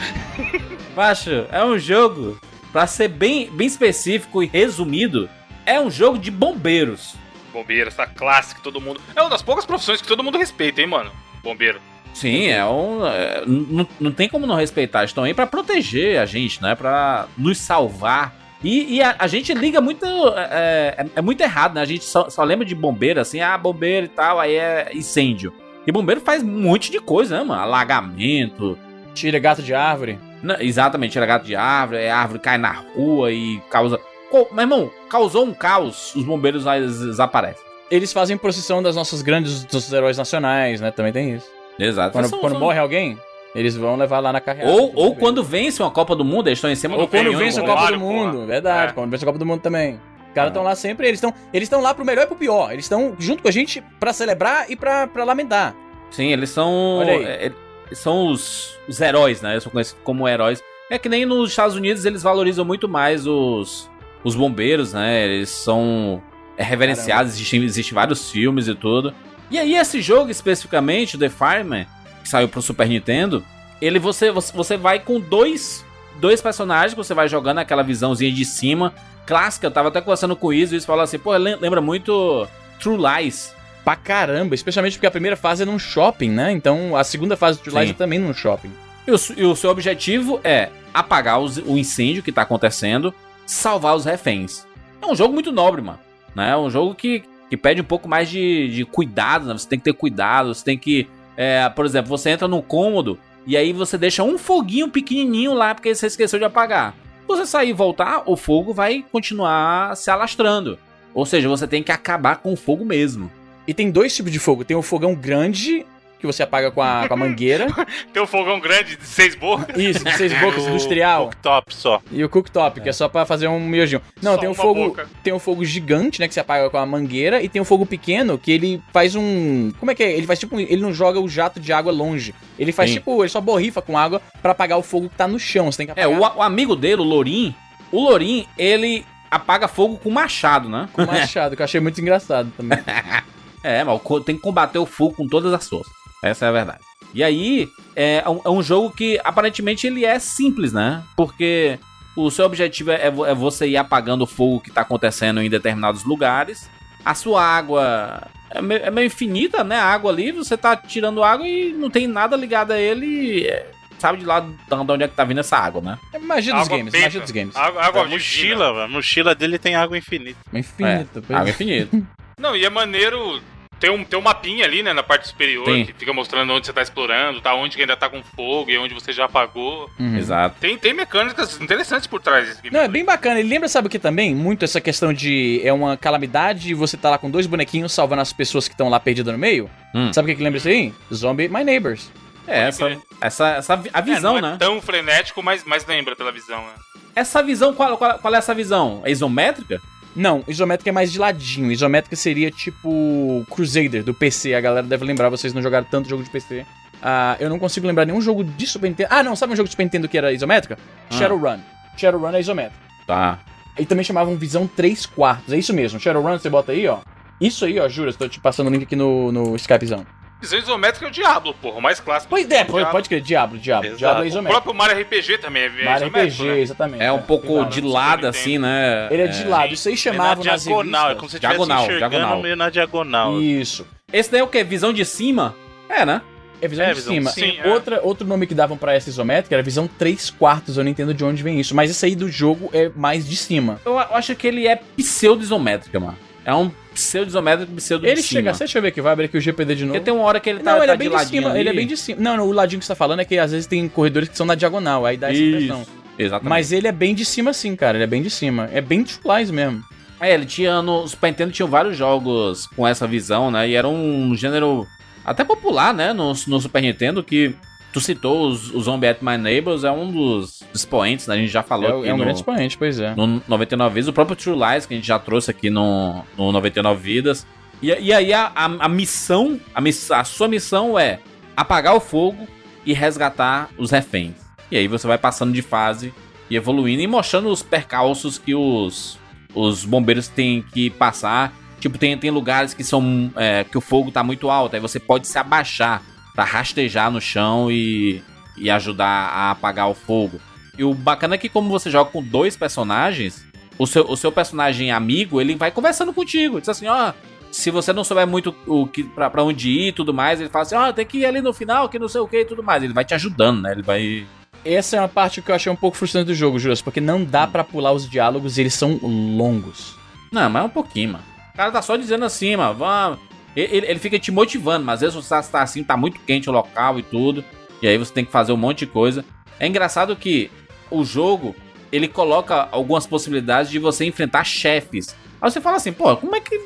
Baixo, é um jogo, pra ser bem, bem específico e resumido, é um jogo de bombeiros. Bombeiro, essa classe que todo mundo. É uma das poucas profissões que todo mundo respeita, hein, mano? Bombeiro. Sim, é um. é, não, não tem como não respeitar. Estão aí pra proteger a gente, né? Pra nos salvar. E, e a, a gente liga muito. É, é- é muito errado, né? A gente só, só lembra de bombeiro assim, ah, bombeiro e tal, aí é incêndio. E bombeiro faz um monte de coisa, né, mano? Alagamento. Tira gato de árvore. Não, exatamente, tira gato de árvore, é, a árvore cai na rua e causa. Co- Meu irmão, causou um caos, os bombeiros desaparecem. Eles fazem procissão das nossas grandes dos heróis nacionais, né? Também tem isso. Exato. Quando, São- quando são- morre alguém, eles vão levar lá na carreata. Ou, ou quando vence uma Copa do Mundo, eles estão em cima Ou do quando canhão, vence a? Copa do Mundo, porra. verdade. É. Quando vence a Copa do Mundo também. Os caras estão lá sempre, eles estão eles estão lá pro melhor e pro pior. Eles estão junto com a gente pra celebrar e pra, pra lamentar. Sim, eles são. É, eles são os, os heróis, né? Eles são conhecidos como heróis. É que nem nos Estados Unidos eles valorizam muito mais os, os bombeiros, né? Eles são é, reverenciados, existem, existem vários filmes e tudo. E aí, esse jogo especificamente, The Fireman, que saiu pro Super Nintendo, ele você, você, você vai com dois, dois personagens, que você vai jogando aquela visãozinha de cima, clássica. Eu tava até conversando com o Iso e isso falou assim, pô, lem- lembra muito True Lies. Pra caramba, especialmente porque a primeira fase é num shopping, né? Então a segunda fase do July Sim. é também num shopping. E o, e o seu objetivo é apagar os- o incêndio que tá acontecendo, salvar os reféns. É um jogo muito nobre, mano. Né? É um jogo que, que pede um pouco mais de, de cuidado, né? Você tem que ter cuidado, você tem que. é, por exemplo, você entra num cômodo e aí você deixa um foguinho pequenininho lá porque você esqueceu de apagar. Você sair e voltar, o fogo vai continuar se alastrando. Ou seja, você tem que acabar com o fogo mesmo. E tem dois tipos de fogo. Tem o fogão grande, que você apaga com a, com a mangueira. Tem um fogão grande de seis bocas. Isso, de seis bocas, O industrial. Top só. E o cooktop, que é só pra fazer um miojinho. Não, Só tem um fogo, boca. tem um fogo gigante, né, que você apaga com a mangueira, e tem um fogo pequeno que ele faz um, como é que é? Ele faz tipo, um- ele não joga o jato de água longe. Ele faz Sim. tipo, ele só borrifa com água pra apagar o fogo que tá no chão. Você tem que É, apagar o, o amigo dele, o Lorim, o Lorim, ele apaga fogo com machado, né? com machado, que eu achei muito engraçado também. É, mas tem que combater o fogo com todas as forças. Essa é a verdade. E aí, é, um- é um jogo que aparentemente ele é simples, né? Porque o seu objetivo é, vo- é você ir apagando o fogo que tá acontecendo em determinados lugares. A sua água é meio, é meio infinita, né? A água ali, você tá tirando água e não tem nada ligado a ele. é, sabe de lá de onde é que tá vindo essa água, né? É magia dos Água games, benta. magia dos games. Água, água A mochila, a mochila dele tem água infinita. Infinito. pois água é. infinita. Não, e é maneiro. Tem um, tem um mapinha ali, né, na parte superior, Tem. que fica mostrando onde você tá explorando, tá? Onde que ainda tá com fogo e onde você já apagou. Uhum. Exato. Tem, tem mecânicas interessantes por trás desse game. Não, é bem bacana. Ele lembra, sabe o que também? Muito essa questão de é uma calamidade e você tá lá com dois bonequinhos salvando as pessoas que estão lá perdidas no meio. Hum. Sabe o que, que lembra isso aí? Zombie My Neighbors. É, essa, essa, essa a visão, é, não né? é tão frenético, mas, mas lembra pela visão, né? Essa visão, qual, qual, qual é essa visão? É isométrica? Não, isométrica é mais de ladinho. Isométrica seria tipo Crusader do PC. A galera deve lembrar, vocês não jogaram tanto jogo de PC. Ah, eu não consigo lembrar nenhum jogo de Super Nintendo. Ah, não, sabe um jogo de Super Nintendo que era isométrica? Ah. Shadowrun. Shadowrun é isométrica. Tá. E também chamavam visão 3 quartos. É isso mesmo. Shadowrun, você bota aí, ó. Isso aí, ó, juro, estou te passando o link aqui no, no Skypezão. Visão isométrica é o Diablo, porra, o mais clássico. Pois é, pode, pode crer, Diablo, Diablo. Exato. Diablo é O isométrico. próprio Mario RPG também é, é Mario isométrico, RPG, né? exatamente. É um tem pouco vários. de lado, assim, né? Ele é de lado. Isso aí É na diagonal, é como se Diagonal, diagonal. meio na diagonal. Isso. Esse daí é o quê? Visão de cima? É, né? É visão É, de visão cima. de cima. Sim, é. Outra, Outro nome que davam pra essa isométrica era visão 3 quartos. Eu não entendo de onde vem isso. Mas esse aí do jogo é mais de cima. Eu eu acho que ele é pseudo-isométrica, mano. É um pseudo-isométrico, pseudo Ele de chega, deixa eu ver aqui, vai abrir aqui o GPD de novo. Porque tem uma hora que ele tá, Não, ele tá é bem de, ladinho cima, ele é ali. bem de cima. Não, não, o ladinho que você tá falando é que às vezes tem corredores que são na diagonal, aí dá essa impressão. Isso, exatamente. Mas ele é bem de cima sim, cara, ele é bem de cima. É bem de flies mesmo. É, ele tinha no Super Nintendo tinha vários jogos com essa visão, né? E era um gênero até popular, né? No, no Super Nintendo, que tu citou os, os Zombie at My Neighbors, é um dos expoentes, né? A gente já falou É, aqui é um no, grande expoente, pois é. no 99 Vidas, o próprio True Lies, que a gente já trouxe aqui no, no 99 Vidas. E, e aí a, a, a missão, a, miss, a sua missão é apagar o fogo e resgatar os reféns. E aí você vai passando de fase e evoluindo e mostrando os percalços que os, os bombeiros têm que passar. Tipo, tem, tem lugares que são. é, que o fogo tá muito alto, aí você pode se abaixar pra rastejar no chão e, e ajudar a apagar o fogo. E o bacana é que, como você joga com dois personagens, o seu, o seu personagem amigo, ele vai conversando contigo. Diz assim, ó, se você não souber muito o que pra, pra onde ir e tudo mais, ele fala assim, ó, tem que ir ali no final, que não sei o que e tudo mais. Ele vai te ajudando, né? Ele vai. Essa é uma parte que eu achei um pouco frustrante do jogo, Juras, porque não dá pra pular os diálogos e eles são longos. Não, mas é um pouquinho, mano. O cara tá só dizendo assim, mano, vamos. Ele, ele fica te motivando, mas às vezes você tá assim, tá muito quente o local e tudo. E aí você tem que fazer um monte de coisa. É engraçado que o jogo, ele coloca algumas possibilidades de você enfrentar chefes. Aí você fala assim, pô, como é que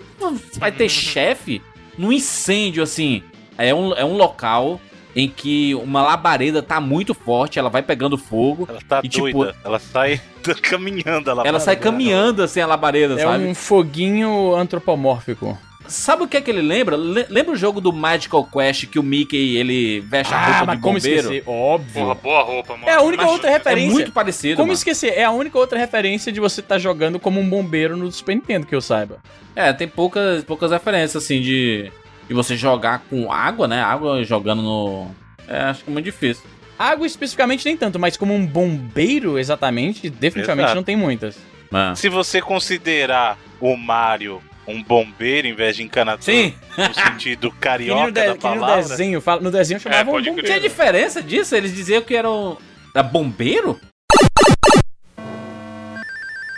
vai ter chefe num incêndio assim? É um, é um local em que uma labareda tá muito forte, ela vai pegando fogo. Ela tá E, tipo, doida. Ela sai caminhando. Ela, Ela sai caminhando assim a labareda, É sabe? um foguinho antropomórfico. Sabe o que é que ele lembra? Le- lembra o jogo do Magical Quest que o Mickey ele veste a Ah, roupa mas de como bombeiro? esquecer? Óbvio. Porra, boa roupa, mano. É a única Mas- outra É referência. muito parecido, Como mano. esquecer? É a única outra referência de você estar jogando como um bombeiro no Super Nintendo, que eu saiba. É, tem poucas, poucas referências assim de, de você jogar com água, né? Água jogando no. É, acho que é muito difícil. Água especificamente nem tanto, mas como um bombeiro exatamente, definitivamente Exato. não tem muitas. Mas... Se você considerar o Mario um bombeiro em vez de encanador, Sim, no sentido Que nem no, carioca de- da que nem no palavra, desenho, fala- no desenho chamavam pode um crer. tinha bombeiro. diferença disso? Eles diziam que eram da bombeiro?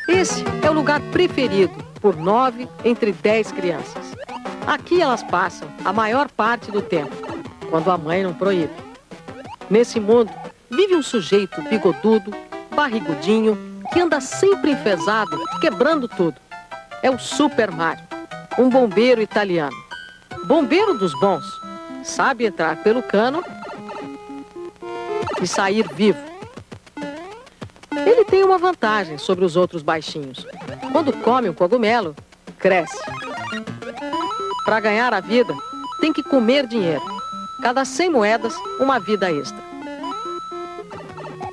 Esse é o lugar preferido por nove entre dez crianças. Aqui elas passam a maior parte do tempo, quando a mãe não proíbe. Nesse mundo, vive um sujeito bigodudo, barrigudinho, que anda sempre enfesado, quebrando tudo. É o Super Mario, um bombeiro italiano. Bombeiro dos bons. Sabe entrar pelo cano e sair vivo. Ele tem uma vantagem sobre os outros baixinhos. Quando come um cogumelo, cresce. Para ganhar a vida, tem que comer dinheiro. Cada 100 moedas, uma vida extra.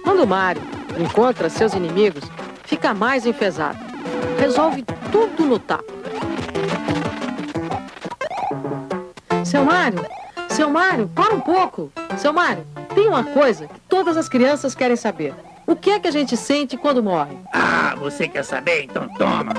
Quando Mario encontra seus inimigos, fica mais enfesado. Resolve tudo no tapa. Seu Mario, Seu Mário, para um pouco. Seu Mário, tem uma coisa que todas as crianças querem saber. O que é que a gente sente quando morre? Ah, você quer saber? Então toma.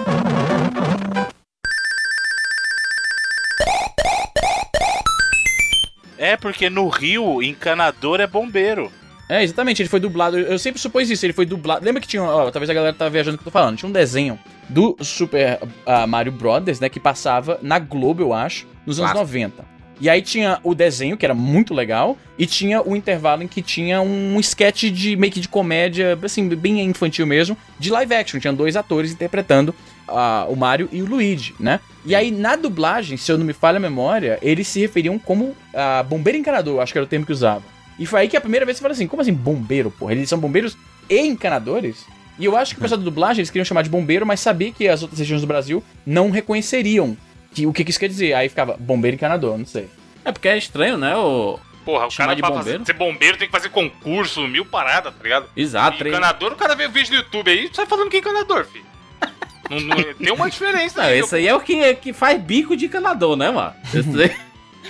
É porque no Rio, encanador é bombeiro. É, exatamente, ele foi dublado. Eu sempre supus isso, ele foi dublado. Lembra que tinha. Ó, talvez a galera tá viajando o que eu tô falando. Tinha um desenho do Super uh, Mario Brothers, né? Que passava na Globo, eu acho, nos anos Claro. 90. E aí tinha o desenho, que era muito legal, e tinha o intervalo em que tinha um sketch de meio que de comédia, assim, bem infantil mesmo, de live action. Tinha dois atores interpretando ah, o Mario e o Luigi, né? E aí, na dublagem, se eu não me falha a memória, eles se referiam como ah, bombeiro encanador, eu acho que era o termo que usava. E foi aí que a primeira vez eu falei assim, como assim bombeiro, porra? Eles são bombeiros e encanadores? E eu acho que o pessoal da dublagem, eles queriam chamar de bombeiro, mas sabia que as outras regiões do Brasil não reconheceriam que, o que, que isso quer dizer. Aí ficava bombeiro e encanador, não sei. É porque é estranho, né? O... Porra, o Chamar cara de pra bombeiro? fazer, ser bombeiro tem que fazer concurso, mil paradas, tá ligado? Exato, E encanador, o cara vê o vídeo do YouTube aí, sai falando que é encanador, filho. Não- não- tem uma diferença Não, aí. esse aí é o que, que faz bico de encanador, né, mano? Esse aí-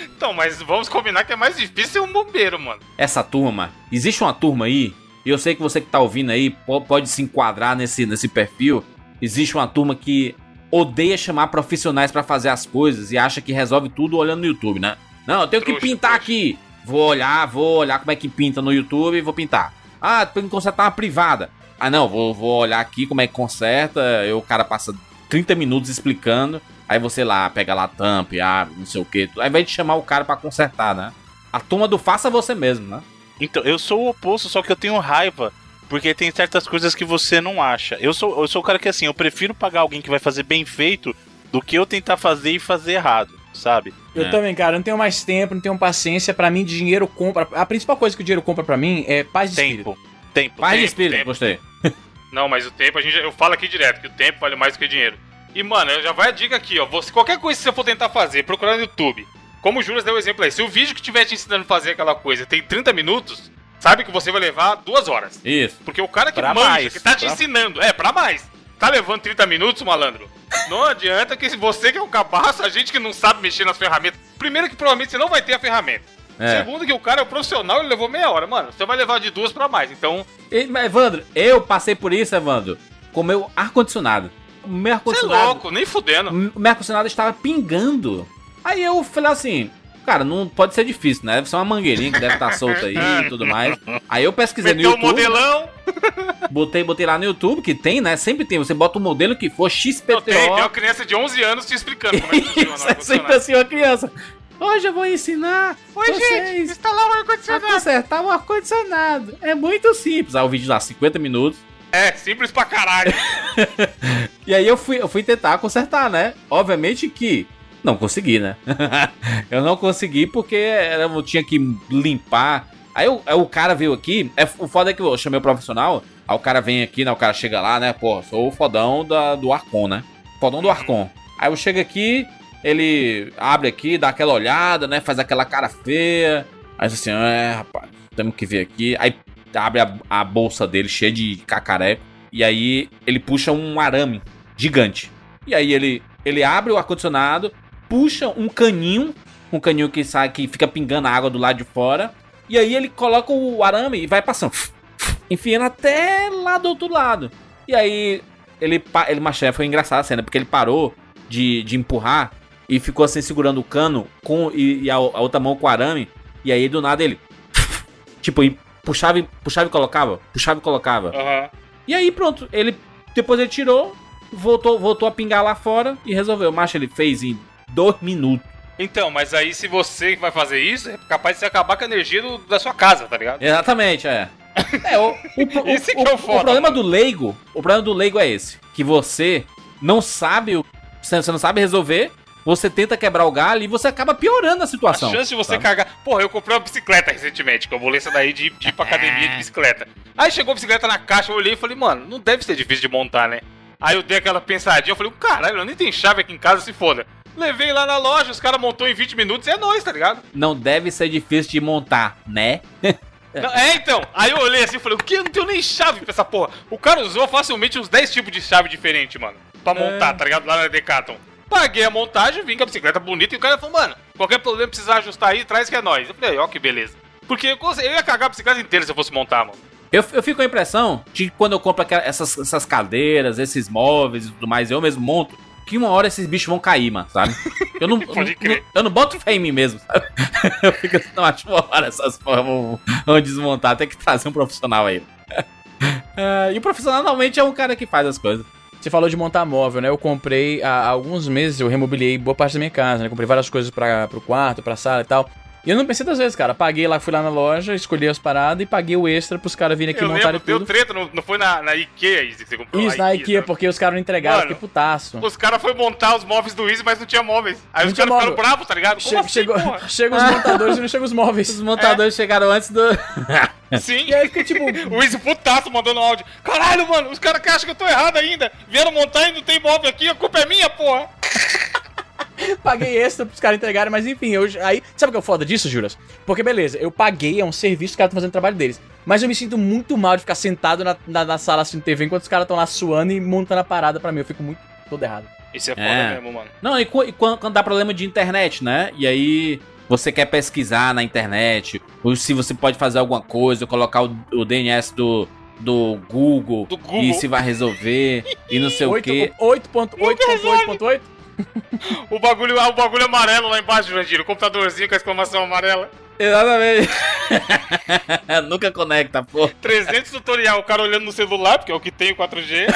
Então, mas vamos combinar que é mais difícil ser um bombeiro, mano. Essa turma, existe uma turma aí, e eu sei que você que tá ouvindo aí po- pode se enquadrar nesse, nesse perfil. Existe uma turma que odeia chamar profissionais pra fazer as coisas e acha que resolve tudo olhando no YouTube, né? Não, eu tenho que Trouxa, pintar trouxa. aqui. Vou olhar, vou olhar como é que pinta no YouTube e vou pintar. Ah, tem que consertar uma privada. Ah, não, vou, vou olhar aqui como é que conserta. Aí o cara passa 30 minutos explicando. Aí você lá, pega lá a tampa e abre, não sei o que. Aí vai te chamar o cara pra consertar, né? A turma do faça você mesmo, né? Então, eu sou o oposto, só que eu tenho raiva. Porque tem certas coisas que você não acha. Eu sou, eu sou o cara que assim, eu prefiro pagar alguém que vai fazer bem feito do que eu tentar fazer e fazer errado, sabe? Eu É. também, cara, eu não tenho mais tempo, não tenho paciência. Pra mim, dinheiro compra. A principal coisa que o dinheiro compra pra mim é paz de espírito. Tempo. Tempo. Paz de Tempo, espírito, tempo. gostei. Não, mas o tempo, a gente, eu falo aqui direto, que o tempo vale mais do que dinheiro. E, mano, já vai a dica aqui, ó. Você, qualquer coisa que você for tentar fazer, procurar no YouTube. Como o Juras deu o exemplo aí, se o vídeo que estiver te ensinando a fazer aquela coisa tem 30 minutos, sabe que você vai levar duas horas. Isso. Porque o cara que Pra manja, mais, que tá te pra- ensinando, é, pra mais. Tá levando 30 minutos, malandro? Não adianta que você que é um cabaço, a gente que não sabe mexer nas ferramentas. Primeiro que provavelmente você não vai ter a ferramenta. É. Segundo que o cara é o profissional, ele levou meia hora. Mano, você vai levar de duas pra mais. Então, E, mas, Evandro, eu passei por isso, Evandro, com o meu ar-condicionado. O você é louco, nem fudendo. O meu ar-condicionado estava pingando. Aí eu falei assim. Cara, não pode ser difícil, né? Deve ser uma mangueirinha que deve estar solta aí e tudo mais. Aí eu pesquisei no Meteu o YouTube. modelão. Botei, botei lá no YouTube, que tem, né? Sempre tem. Você bota o modelo que for XPTO. Não, tem, tem uma criança de 11 anos te explicando como é que funciona Isso é sempre assim, uma criança. Hoje eu vou ensinar Oi, gente, vocês instalar o a ar-condicionado. consertar o ar-condicionado. É muito simples. Aí o vídeo lá, 50 minutos. É, simples pra caralho. E aí eu fui, eu fui tentar consertar, né? Obviamente que não consegui, né? eu não consegui porque eu tinha que limpar. Aí, o- aí o cara veio aqui. É, o foda é que eu chamei o profissional. Aí o cara vem aqui, né? O cara chega lá, né? Pô, sou o fodão da, do Arcon, né? Fodão do Arcon. Aí eu chego aqui, ele abre aqui, dá aquela olhada, né? Faz aquela cara feia. Aí assim, é, rapaz, temos que ver aqui. Aí abre a, a bolsa dele cheia de cacareco. E aí ele puxa um arame gigante. E aí ele, ele abre o ar-condicionado, puxa um caninho, um caninho que sai que fica pingando a água do lado de fora. E aí ele coloca o arame e vai passando, enfiando até lá do outro lado. E aí ele, ele mas, foi engraçada a cena, porque ele parou de, de empurrar e ficou assim segurando o cano com e, e a, a outra mão com o arame. E aí do nada ele tipo puxava, e- puxava e colocava, puxava e colocava. Aham. E aí pronto, ele depois ele tirou, voltou, voltou a pingar lá fora e resolveu. Macho, ele fez em dois minutos. Então, mas aí se você vai fazer isso, é capaz de você acabar com a energia do- da sua casa, tá ligado? Exatamente, é. É, o, o, Esse o- que é o o foda, problema mano. do leigo, o problema do leigo é esse, que você não sabe, o- você não sabe resolver, você tenta quebrar o galho e você acaba piorando a A situação. chance de você sabe? cagar. Porra, eu comprei uma bicicleta recentemente, que eu vou ler essa daí de, de ir pra academia de bicicleta. Aí chegou a bicicleta na caixa, eu olhei e falei, mano, não deve ser difícil de montar, né? Aí eu dei aquela pensadinha, eu falei, caralho, eu nem tenho chave aqui em casa, se foda. Levei lá na loja, os caras montou em 20 minutos e é nóis, tá ligado? Não deve ser difícil de montar, né? Não, é, então. Aí eu olhei assim e falei, o que? Eu não tenho nem chave pra essa porra. O cara usou facilmente uns 10 tipos de chave diferentes, mano. Pra montar, tá ligado? Lá na Decathlon. Paguei a montagem, vim com a bicicleta bonita e o cara falou, mano, Qualquer problema precisar ajustar aí, traz que é nós. Eu falei, ó, que beleza. Porque eu, eu ia cagar a bicicleta inteira se eu fosse montar, mano. Eu, eu fico com a impressão de que quando eu compro aquela- essas, essas cadeiras, esses móveis e tudo mais, eu mesmo monto, que uma hora esses bichos vão cair, mano, sabe? Eu não, eu, Pode não, crer. eu não boto fé em mim mesmo, sabe? Eu fico assim, não, acho uma hora essas formas vão, vão desmontar, tem que trazer um profissional aí. Ah, e o profissional normalmente é um cara que faz as coisas. Você falou de montar móvel, né? Eu comprei há alguns meses, eu remobiliei boa parte da minha casa, né? Comprei várias coisas para pro quarto, pra sala e tal. E eu não pensei duas vezes, cara. Paguei lá, fui lá na loja, escolhi as paradas e paguei o extra pros caras virem aqui eu montarem lembro, deu tudo. treta, não, não foi na, na Ikea, que você comprou Isso, na IKEA, sabe? porque os caras não entregaram, Mano, fiquei putaço. Os caras foram montar os móveis do Easy, mas não tinha móveis. Aí Não os caras ficaram bravos, tá ligado? Como Che- assim, chegou, chegam os montadores e não chegam os móveis. Os montadores chegaram antes do. Sim. E aí fica tipo, O Easy putaço mandando áudio. Caralho, mano, os caras que acham que eu tô errado ainda. Vieram montar e não tem móvel aqui, a culpa é minha, porra. Paguei extra pros caras entregarem, mas enfim, eu, aí. Sabe o que é o foda disso, Juras? Porque beleza, eu paguei, é um serviço que os caras estão fazendo o trabalho deles. Mas eu me sinto muito mal de ficar sentado na, na, na sala assistindo TV enquanto os caras estão lá suando e montando a parada pra mim. Eu fico muito todo errado. Isso é foda É. mesmo, mano. Não, e, e quando, quando dá problema de internet, né? E aí você quer pesquisar na internet, ou se você pode fazer alguma coisa, colocar o, o DNS do, do Google, Do Google. e se vai resolver, e não sei o Oito- quê. 8.8.8.8. O bagulho, o bagulho amarelo lá embaixo, Jandir. O computadorzinho com a exclamação amarela. Exatamente. Nunca conecta, pô. 300 tutorial, o cara olhando no celular, porque é o que tem o 4G,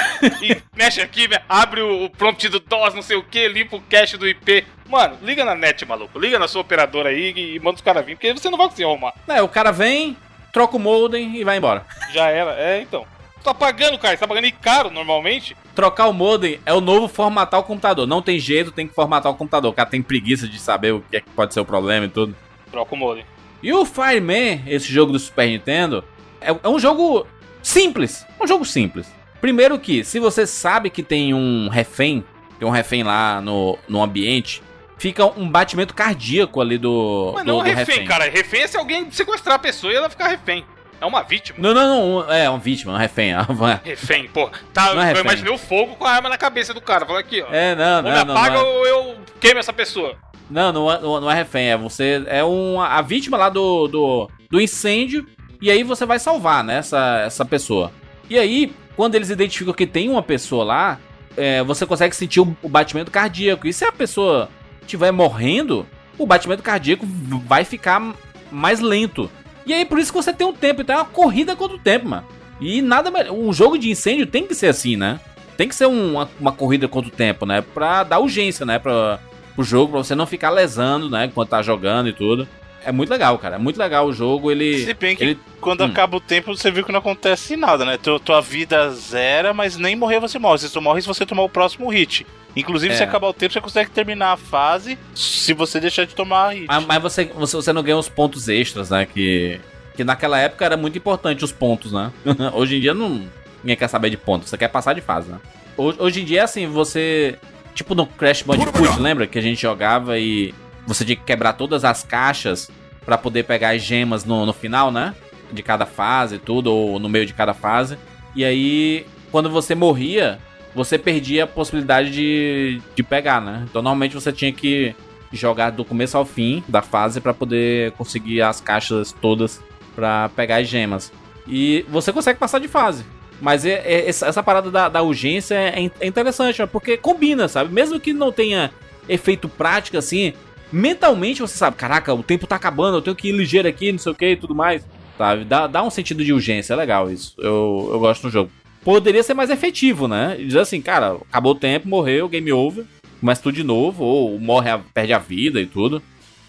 e mexe aqui, abre o, prompt do DOS, não sei o que, limpa o cache do IP. Mano, liga na net, maluco. Liga na sua operadora aí e, manda os caras vir, porque você não vai conseguir arrumar. É, o cara vem, troca o modem e vai embora. Já era, é então. Tá pagando, cara, você tá pagando e caro normalmente. Trocar o modem é o novo formatar o computador. Não tem jeito, tem que formatar o computador. O cara tem preguiça de saber o que é que pode ser o problema e tudo. Troca o modem. E o Fireman, esse jogo do Super Nintendo, é, é um jogo simples. Um jogo simples. Primeiro que, se você sabe que tem um refém, tem um refém lá no, no ambiente, fica um batimento cardíaco ali do, Mas do, não do é refém, cara. Refém é se alguém sequestrar a pessoa e ela ficar refém. É uma vítima. Não, não, não. É um vítima, um refém. Refém, pô. Tá, Não é eu refém. imaginei o fogo com a arma na cabeça do cara. Falei aqui, ó. É, não, ou me não, não. apaga não, é. ou eu queimo essa pessoa. Não, não, é- não, não é refém, é você. É um, a vítima lá do, do, do incêndio. E aí você vai salvar, né? Essa, essa pessoa. E aí, quando eles identificam que tem uma pessoa lá, é, você consegue sentir o, o batimento cardíaco. E se a pessoa estiver morrendo, o batimento cardíaco vai ficar mais lento. E aí, por isso que você tem um tempo. Então é uma corrida contra o tempo, mano. E nada melhor. Um jogo de incêndio tem que ser assim, né? Tem que ser um- uma, uma corrida contra o tempo, né? Pra dar urgência, né? Pra, pro jogo, pra você não ficar lesando, né? Enquanto tá jogando e tudo. É muito legal, cara. É muito legal o jogo. Ele. Se bem que ele quando Hum. acaba o tempo, você viu que não acontece nada, né? Tua, tua vida zera, mas nem morrer você morre. Você só morre se você tomar o próximo hit. Inclusive, É. se acabar o tempo, você consegue terminar a fase se você deixar de tomar hit. Mas, mas você, você, você não ganha os pontos extras, né? Que, que naquela época era muito importante os pontos, né? Hoje em dia não, ninguém quer saber de pontos, você quer passar de fase, né? Hoje, hoje em dia é assim, você. Tipo no Crash Bandicoot, lembra? Que a gente jogava e você tinha que quebrar todas as caixas pra poder pegar as gemas no, no final, né? De cada fase e tudo, ou no meio de cada fase. E aí, quando você morria, você perdia a possibilidade de, de pegar, né? Então normalmente você tinha que jogar do começo ao fim da fase pra poder conseguir as caixas todas pra pegar as gemas. E você consegue passar de fase. Mas é- é- essa parada da, da urgência é, é interessante, porque combina, sabe? Mesmo que não tenha efeito prático assim, mentalmente você sabe, caraca, o tempo tá acabando, eu tenho que ir ligeiro aqui, não sei o que e tudo mais. Sabe? Dá, dá um sentido de urgência, é legal isso. Eu, eu gosto do jogo. Poderia ser mais efetivo, né? E dizer assim, cara, acabou o tempo, morreu, game over, começa tudo de novo, ou morre, perde a vida e tudo.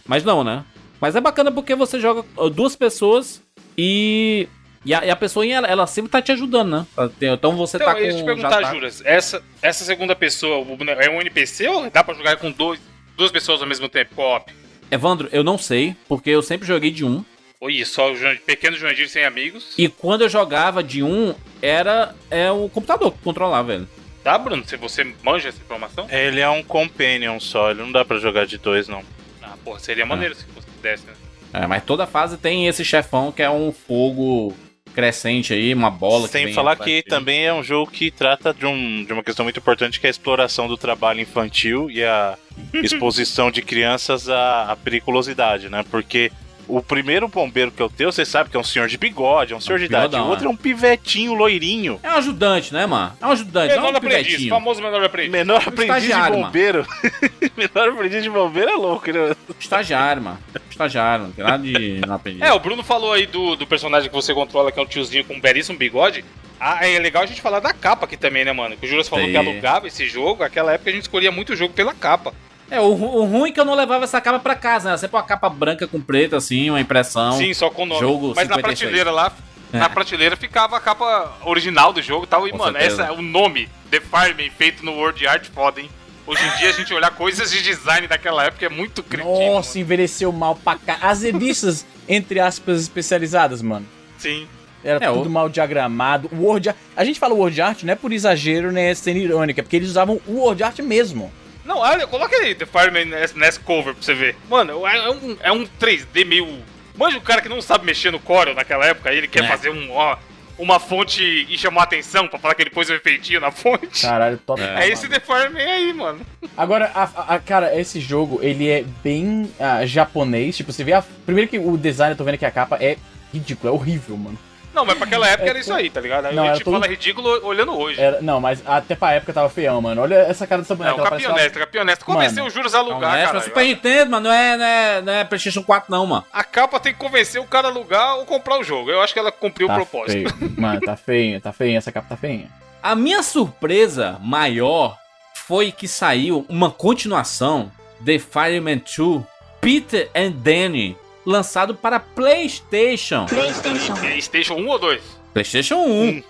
Mas não, né? Mas é bacana porque você joga duas pessoas e. E a, e a pessoa, ela, ela sempre tá te ajudando, né? Então você Então, tá com. eu ia te perguntar, tá- Juras, essa, essa segunda pessoa é um NPC ou dá pra jogar com dois, duas pessoas ao mesmo tempo, co-op? Evandro, eu não sei, porque eu sempre joguei de um. Oi, só o pequeno Jurandir sem amigos. E quando eu jogava de um, era é o computador que controlava ele. Dá, Bruno? Se você manja essa informação? Ele é um companion só, ele não dá pra jogar de dois, não. Ah, porra, seria maneiro se você pudesse, né? É, mas toda fase tem esse chefão que é um fogo crescente aí, uma bola que Sem vem falar que também é um jogo que trata de, um, de uma questão muito importante que é a exploração do trabalho infantil e a, exposição de crianças à, à periculosidade, né? Porque o primeiro bombeiro que eu tenho, você sabe que é um senhor de bigode, é um senhor de idade. O outro é um pivetinho loirinho. É um ajudante, né, mano? É um ajudante, não Menor um aprendiz, pivetinho. famoso menor aprendiz. Menor aprendiz de bombeiro. Menor aprendiz de bombeiro é louco, né? Estagiário, mano. Estagiário, não tem nada de não aprendiz. É, o Bruno falou aí do, do personagem que você controla, que é um tiozinho com um belíssimo bigode. Ah, é legal a gente falar da capa aqui também, né, mano? Que o Juras falou Sim. que alugava esse jogo. Naquela época a gente escolhia muito o jogo pela capa. É, o, o ruim é que eu não levava essa capa pra casa, né? Era sempre uma capa branca com preto, assim, uma impressão. Sim, só com o nome. Jogo Mas na 56. prateleira lá, É. na prateleira ficava a capa original do jogo e tal. E, Com mano, certeza. essa, o nome, The Fireman, feito no Word Art, foda, hein? Hoje em dia a gente olhar coisas de design daquela época é muito cretino. Nossa, envelheceu mal pra cá. As revistas, entre aspas, especializadas, mano. Sim. Era É, tudo o- mal diagramado. O Word Art, a gente fala Word Art não é por exagero, nem é sendo irônica, é porque eles usavam o Word Art mesmo. Não, olha, coloca aí The Fireman NES, Cover pra você ver. Mano, é um, é um 3D meio. Manja o cara que não sabe mexer no Corel naquela época, aí ele quer É. fazer um, ó, uma fonte e chamar atenção pra falar que ele pôs um efeitinho na fonte. Caralho, total. é esse The Fireman aí, mano. Agora, a, a- a- cara, esse jogo, ele é bem ah, japonês. Tipo, você vê a. Primeiro que o design, eu tô vendo aqui a capa, é ridículo, é horrível, mano. Não, mas pra aquela época É, era isso aí, tá ligado? Aí não, a gente todo- fala ridículo olhando hoje. Era, não, mas até pra época tava feião, mano. Olha essa cara dessa boneca. Não, ela campeão honesto, campeão honesto. Convenceu os juros a alugar, é, cara. pra Super Nintendo, mano, não é, não, é, não é PlayStation 4, não, mano. A capa tem que convencer o cara a alugar ou comprar o jogo. Eu acho que ela cumpriu Tá o propósito. feio. Mano, tá feio, tá feio. Essa capa tá feinha. A minha surpresa maior foi que saiu uma continuação, The Fireman 2, Peter and Danny, lançado para PlayStation. PlayStation 1 ou 2? PlayStation 1. Eita,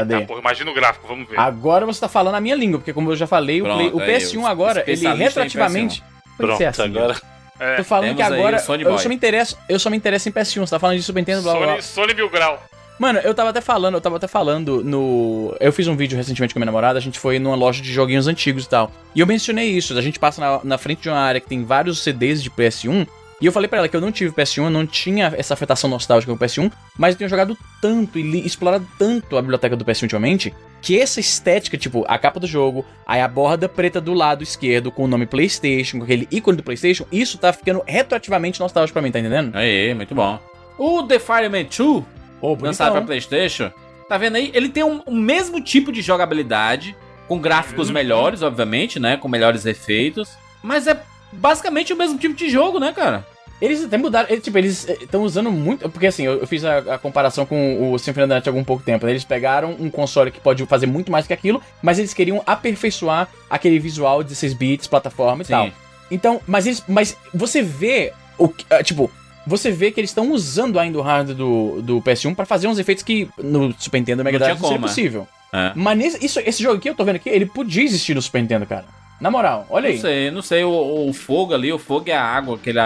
Cadê? porra, imagina o gráfico, vamos ver. Agora você tá falando a minha língua, porque como eu já falei, o, Pronto, Play- o aí, PS1 o agora, ele retroativamente. Pronto, assim, agora. É, Tô falando que Temos aí agora o eu só me interesso, eu só me interesso em PS1, você tá falando de Super Nintendo, blá blá blá. Sony, Sony Mil Grau. Mano, eu tava até falando, eu tava até falando no. Eu fiz um vídeo recentemente com a minha namorada, a gente foi numa loja de joguinhos antigos e tal. E eu mencionei isso, a gente passa na, na frente de uma área que tem vários CDs de PS1. E eu falei pra ela que eu não tive PS1, eu não tinha essa afetação nostálgica com o PS1, mas eu tenho jogado tanto e li- explorado tanto a biblioteca do PS1 ultimamente, que essa estética, tipo, a capa do jogo, aí a borda preta do lado esquerdo com o nome PlayStation, com aquele ícone do PlayStation, isso tá ficando retroativamente nostálgico pra mim, tá entendendo? Aí, muito bom. O The Fireman 2, Ô, lançado pra. PlayStation, tá vendo aí? Ele tem um- o mesmo tipo de jogabilidade, com gráficos melhores, obviamente, né? Com melhores efeitos, mas é basicamente o mesmo tipo de jogo, né, cara? Eles até mudaram, eles, tipo, eles estão usando muito. Porque assim, eu, eu fiz a, a comparação com o Symphony of the Night há algum pouco tempo. né? Eles pegaram um console que pode fazer muito mais que aquilo, mas eles queriam aperfeiçoar aquele visual de 16 bits, plataforma e Sim. tal. Então, mas eles. Mas você vê o ah, Tipo, você vê que eles estão usando ainda o hardware do, do PS1 pra fazer uns efeitos que no Super Nintendo Mega Não Drive não seria como, é. possível. É. Mas nesse, isso, esse jogo aqui, eu tô vendo aqui, ele podia existir no Super Nintendo, cara. Na moral, olha aí. Não sei, não sei, o, o fogo ali, o fogo é a água, aquele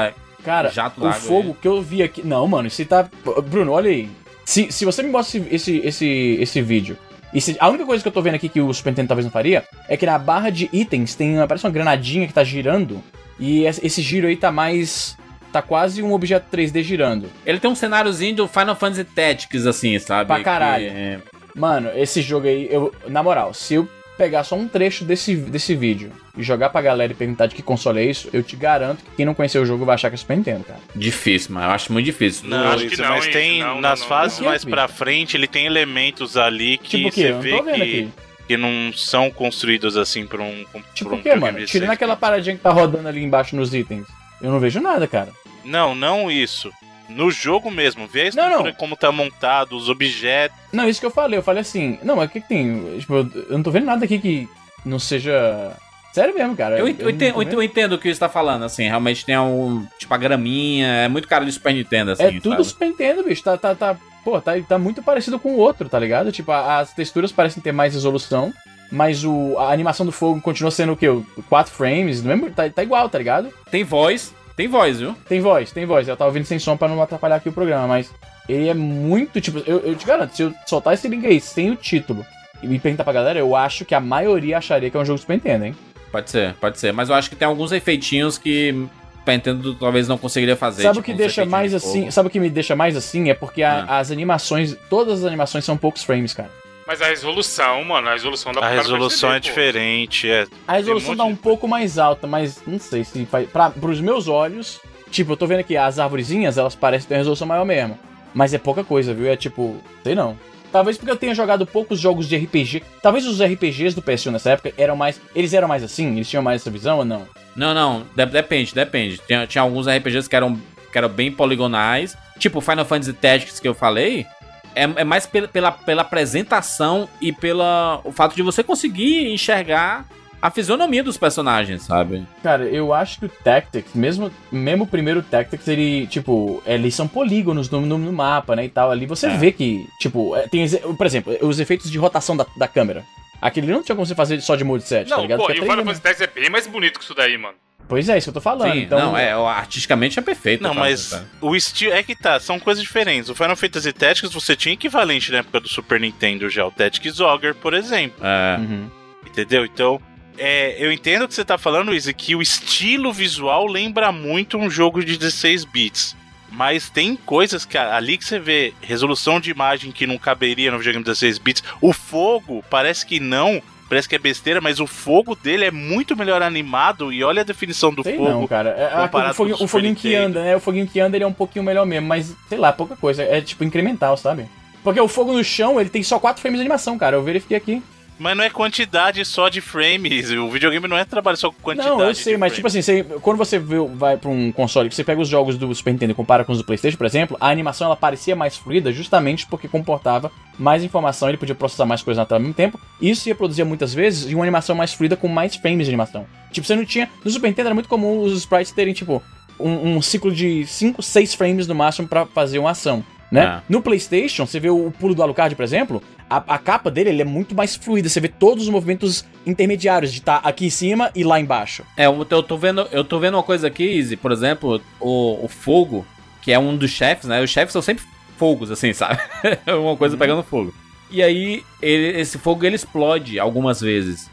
Cara, jato o fogo que eu vi aqui. Não, mano, se tá. Bruno, olha aí. Se, se você me mostra esse, esse, esse, esse vídeo. E se- a única coisa que eu tô vendo aqui que o Super Nintendo talvez não faria é que na barra de itens tem uma, parece uma granadinha que tá girando. E esse esse giro aí tá mais. Tá quase um objeto 3D girando. Ele tem um cenáriozinho do Final Fantasy Tactics, assim, sabe? Pra caralho. Que, é, Mano, esse jogo aí, eu, na moral, se eu pegar só um trecho desse, desse vídeo e jogar pra galera e perguntar de que console é isso, eu te garanto que quem não conhecer o jogo vai achar que é Super Nintendo, cara. difícil, mas eu acho muito difícil. Não, acho que não, mas tem Não, nas não, fases não. mais pra frente, ele tem elementos ali que tipo você não vê tô vendo que, aqui. que não são construídos assim pra um, pra Tipo um o videogame mano? Tirando seis aquela paradinha que tá rodando ali embaixo nos itens. Eu não vejo nada, cara. Não, não isso. No jogo mesmo, vê a Não, estrutura não. como tá montado, os objetos. Não, isso que eu falei. Eu falei assim, não, mas o que, que tem? Tipo, eu, eu não tô vendo nada aqui que não seja. Sério mesmo, cara. Eu, não eu vendo. eu entendo o que você tá falando, assim, realmente tem um, tipo, a graminha, é muito caro de Super Nintendo, assim, É tudo sabe? Super Nintendo, bicho. Tá, tá, tá, pô, tá, tá muito parecido com o outro, tá ligado? Tipo, a- as texturas parecem ter mais resolução, mas o, a animação do fogo continua sendo o quê? 4 frames, não é, tá, tá igual, tá ligado? Tem voz, tem voz, viu? Tem voz, tem voz. Eu tava ouvindo sem som pra não atrapalhar aqui o programa, mas ele é muito, tipo, eu, eu te garanto, se eu soltar esse link aí sem o título e me perguntar pra galera, eu acho que a maioria acharia que é um jogo Super Nintendo, hein? Pode ser, pode ser, mas eu acho que tem alguns efeitinhos que Super Nintendo talvez não conseguiria fazer. Sabe o tipo, que uns deixa mais assim? Sabe o que me deixa mais assim? É porque a- Ah. as animações, todas as animações são poucos frames, cara. Mas a resolução, mano, a resolução da A resolução é diferente, é. A resolução tá um pouco mais alta, mas não sei se faz. Pra, pros meus olhos, tipo, eu tô vendo aqui as arvorezinhas, elas parecem ter uma resolução maior mesmo. Mas é pouca coisa, viu? É tipo, sei não. Talvez porque eu tenha jogado poucos jogos de RPG. Talvez os RPGs do PS1 nessa época eram mais. Eles eram mais assim? Eles tinham mais essa visão ou não? Não, não, de- depende, depende. Tinha, tinha alguns RPGs que eram, que eram bem poligonais. Tipo Final Fantasy Tactics que eu falei. É, é mais pela, pela, pela apresentação e pela o fato de você conseguir enxergar a fisionomia dos personagens, sabe? Cara, eu acho que o Tactics, mesmo, mesmo o primeiro Tactics, ele, tipo, eles são polígonos no, no, no mapa, né, e tal. Ali você É. vê que, tipo, é, tem, por exemplo, os efeitos de rotação da, da câmera. Aquele não tinha como você fazer só de mode 7, tá Não, ligado? pô, e o Final 3D, Fantasy Tactics é bem mais bonito que isso daí, mano. Pois é, isso que eu tô falando. Sim, então, não, é, artisticamente é perfeito. Não, o Final mas Fantasy. o estilo. É que tá, são coisas diferentes. O Final Fantasy Tactics você tinha equivalente na época do Super Nintendo já, o Tactics Ogre, por exemplo. É. Uhum. Entendeu? Então, é, eu entendo o que você tá falando, Izzy, que o estilo visual lembra muito um jogo de 16 bits. Mas tem coisas que a- ali que você vê resolução de imagem que não caberia no videogame de 16 bits. O fogo parece que não, parece que é besteira, mas o fogo dele é muito melhor animado e olha a definição do Sei fogo. não, cara. É, comparado o o foguinho que anda, né? O foguinho que anda ele é um pouquinho melhor mesmo, mas sei lá, pouca coisa. É tipo incremental, sabe? Porque o fogo no chão, ele tem só 4 frames de animação, cara. Eu verifiquei aqui. Mas não é quantidade só de frames. O videogame não é trabalho só com quantidade. Não, eu sei, de mas frames. tipo assim, você- quando você vê- vai pra um console, que você pega os jogos do Super Nintendo e compara com os do PlayStation, por exemplo, a animação ela parecia mais fluida justamente porque comportava mais informação, ele podia processar mais coisas na tela ao mesmo tempo. E isso ia produzir muitas vezes uma animação mais fluida com mais frames de animação. Tipo, você não tinha. No Super Nintendo era muito comum os sprites terem, tipo, um, um ciclo de 5, 6 frames no máximo pra fazer uma ação. Né? É. No PlayStation, você vê o pulo do Alucard, por exemplo, a, a capa dele ele é muito mais fluida. Você vê todos os movimentos intermediários de estar aqui em cima e lá embaixo. É, eu eu tô vendo, eu tô vendo uma coisa aqui, Izzy, por exemplo, o, o fogo, que é um dos chefes, né? Os chefes são sempre fogos, assim, sabe? É uma coisa pegando fogo. E aí, ele- esse fogo ele explode algumas vezes.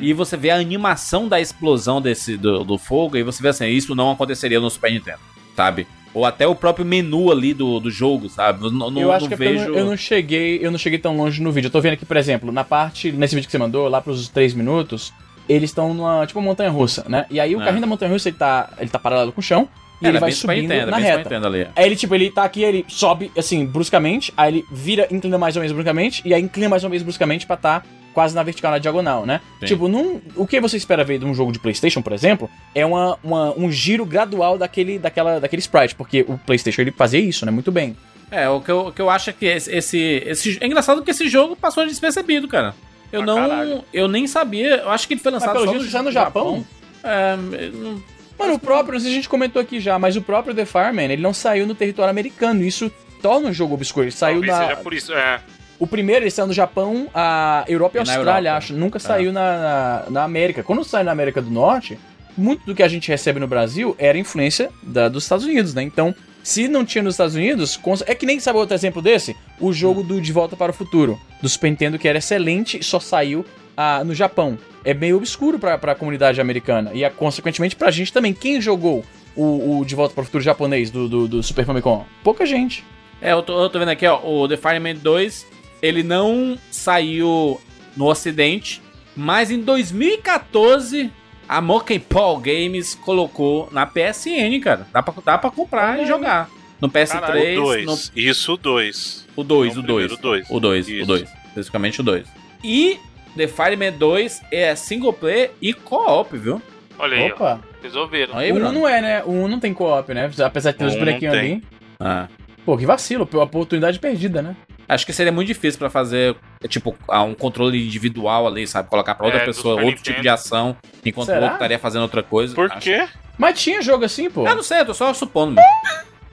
E você vê a animação da explosão desse do, do fogo, e você vê assim, isso não aconteceria no Super Nintendo, sabe? Ou até o próprio menu ali do, do jogo, sabe? Eu não, eu acho não que é porque eu vejo. não, eu não cheguei, eu não cheguei tão longe no vídeo. Eu tô vendo aqui, por exemplo, na parte, nesse vídeo que você mandou, lá pros 3 minutos, eles estão numa, tipo, montanha russa, né? E aí o É. carrinho da montanha russa, ele tá, ele tá paralelo com o chão, e É, ele é vai subindo Nintendo, é na reta. Nintendo ali. Aí ele, tipo, ele tá aqui, ele sobe, assim, bruscamente, aí ele vira, inclina mais ou menos bruscamente, e aí inclina mais ou menos bruscamente pra tá quase na vertical, na diagonal, né? Sim. Tipo, num, o que você espera ver de um jogo de Playstation, por exemplo, é uma, uma- um giro gradual daquele, daquela, daquele sprite, porque o Playstation, ele fazia isso, né? Muito bem. É, o que eu, o que eu acho é que esse, esse, esse- É engraçado que esse jogo passou despercebido, cara. Eu Pra não. caralho. Eu nem sabia. Eu acho que ele foi Mas lançado pelo só visto, só no Japão? É, eu não- Mano, o próprio, não sei se a gente comentou aqui já, mas o próprio The Fireman, ele não saiu no território americano. Isso torna o jogo obscuro. Ele saiu Talvez na. seja por isso, é. O primeiro ele saiu no Japão, a Europa e E Austrália, Europa. acho. Nunca É. saiu na, na, na América. Quando sai na América do Norte, muito do que a gente recebe no Brasil era influência da- dos Estados Unidos, né? Então, se não tinha nos Estados Unidos, é que nem sabe outro exemplo desse? O jogo do De Volta para o Futuro, do Super Nintendo, que era excelente e só saiu ah, no Japão. É meio obscuro pra, pra comunidade americana. E, consequentemente, pra gente também. Quem jogou o, o De Volta para o Futuro japonês do, do, do Super Famicom? Pouca gente. É, eu tô, eu tô vendo aqui, ó. O The Fireman 2, ele não saiu no ocidente, mas em 2014 a Monkey Paul Games colocou na PSN, cara. Dá pra, dá pra comprar e jogar. No PS3, Caralho, O 2. no Isso, o 2. O 2, Não, o 2. primeiro dois. O 2, o Isso. 2. Especificamente o 2. E The Fireman 2 é single player e co-op, viu? Olha aí, ó. Opa! Resolveram. Aí, o 1 Bruno. não é, né? O 1 não tem co-op, né? Apesar de ter O os um bonequinhos ali. Ah. Pô, que vacilo, oportunidade perdida, né? Acho que seria muito difícil pra fazer, tipo, um controle individual ali, sabe? Colocar pra outra É, pessoa outro tipo de ação, enquanto Será? o outro estaria fazendo outra coisa. Por Acho- quê? Mas tinha jogo assim, pô. Eu não sei, eu tô só supondo. meu.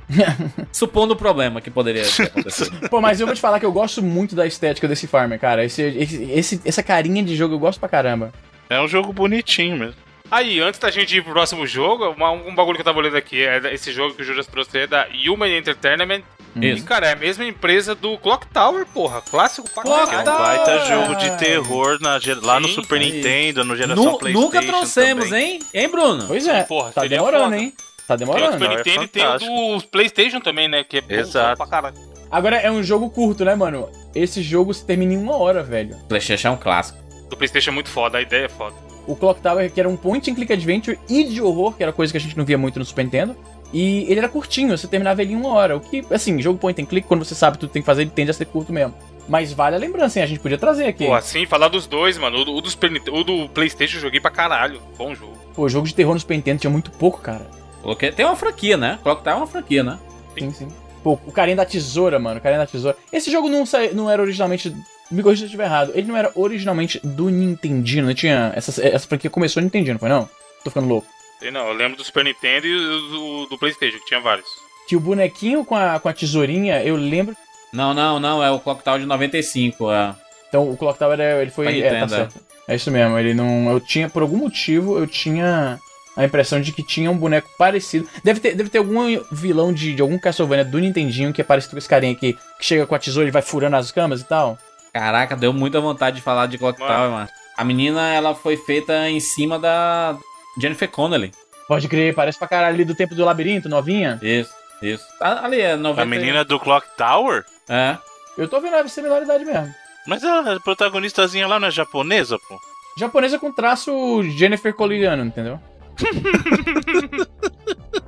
supondo o problema que poderia ter acontecido. Pô, mas eu vou te falar que eu gosto muito da estética desse Farmer, cara. Esse, esse, esse- essa carinha de jogo eu gosto pra caramba. É um jogo bonitinho mesmo. Aí, antes da gente ir pro próximo jogo, uma- um bagulho que eu tava olhando aqui, é esse jogo que o Juras trouxe é da Human Entertainment. E, Isso. cara, é a mesma empresa do Clock Tower, porra. Clássico pra Clock É um caralho. baita jogo de terror na, lá no Sim, Super aí. Nintendo, no geração Nu- PlayStation. nunca trouxemos, também. hein? Hein, Bruno? Pois é, porra, tá demorando, foda. hein? Tá Tem o demorando. Super é Nintendo e tem o do PlayStation também, né? Que é bom Exato. pra caralho. Agora é um jogo curto, né, mano? Esse jogo se termina em uma hora, velho. PlayStation é um clássico. Do Playstation é muito foda, a ideia é foda. O Clock Tower, que era um point and click adventure e de horror, que era coisa que a gente não via muito no Super Nintendo. E ele era curtinho, você terminava ele em uma hora. O que, assim, jogo point and click, quando você sabe tudo que tem que fazer, ele tende a ser curto mesmo. Mas vale a lembrança, hein? A gente podia trazer aqui. Pô, assim, falar dos dois, mano. O do, o do Super o do Playstation eu joguei pra caralho. Bom jogo. Pô, jogo de terror no Super Nintendo tinha muito pouco, cara. Porque tem uma franquia, né? Clock Tower é uma franquia, né? Sim, sim. Pô, o carinha da tesoura, mano. O carinha da tesoura. Esse jogo não, sa... não era originalmente. Me corrija se eu estiver errado. Ele não era originalmente do Nintendino. Não tinha. Essa, essa franquia começou no Nintendino, foi não? Tô ficando louco. Sei não, eu lembro do Super Nintendo e do, do Playstation, que tinha vários. Que o bonequinho com a, com a tesourinha, eu lembro. Não, não, não, é o Clock Tower de 95. É. Então o Clock Tower ele foi. É, tá Nintendo, é. certo. É isso mesmo. Ele não. Eu tinha, por algum motivo, eu tinha a impressão de que tinha um boneco parecido. Deve ter, deve ter algum vilão de, de algum Castlevania do Nintendinho que é parecido com esse carinha aqui, que chega com a tesoura e vai furando as camas e tal. Caraca, deu muita vontade de falar de Clock Mano. Tower, mano. A menina, ela foi feita em cima da Jennifer Connelly. Pode crer, parece pra caralho ali do tempo do labirinto, novinha. Isso, isso. Ali é 90. A menina do Clock Tower? É. Eu tô vendo a similaridade mesmo. Mas a protagonistazinha lá não é japonesa, pô? Japonesa com traço Jennifer Colliano, entendeu?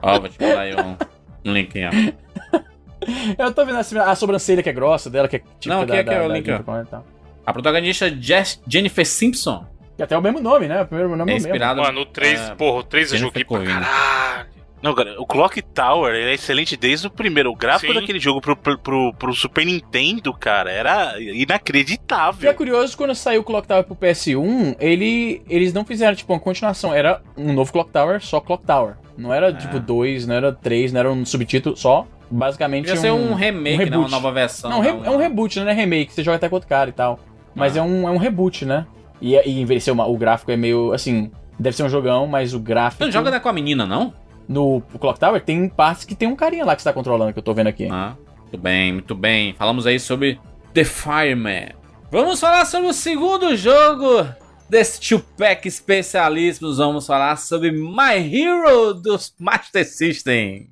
Ó, vou te mandar aí um, um link aí, ó. Eu tô vendo a, simila- a sobrancelha que é grossa dela, que é tipo Não, da, aqui é que é da- o da link, e. A protagonista Jess- Jennifer Simpson. E até o mesmo nome, né? O primeiro nome É é o mesmo. inspirado Mano, o 3, é, porra, o 3 eu joguei pra caralho. Não, cara, o Clock Tower ele é excelente desde o primeiro. O gráfico Sim. daquele jogo pro, pro, pro, pro Super Nintendo, cara, era E é inacreditável. curioso, quando saiu o Clock Tower pro PS1, ele, eles não fizeram, tipo, uma continuação. Era um novo Clock Tower, só Clock Tower. Não era, tipo, dois, não era três, não era um subtítulo, só. Basicamente Podia ser um remake, um né? Uma reboot. nova versão. Não, né? é um reboot, né? Não é remake, você joga até com outro cara e tal. Mas é, um, é um reboot, né? E, e envelheceu, uma- o gráfico é meio, assim... Deve ser um jogão, mas o gráfico... Você não joga né, com a menina, não? No Clock Tower tem partes que tem um carinha lá que você tá controlando, que eu tô vendo aqui. Ah, muito bem, muito bem. Falamos aí sobre The Fireman. Vamos falar sobre o segundo jogo desse two-pack especialíssimos. Vamos falar sobre My Hero dos Master System.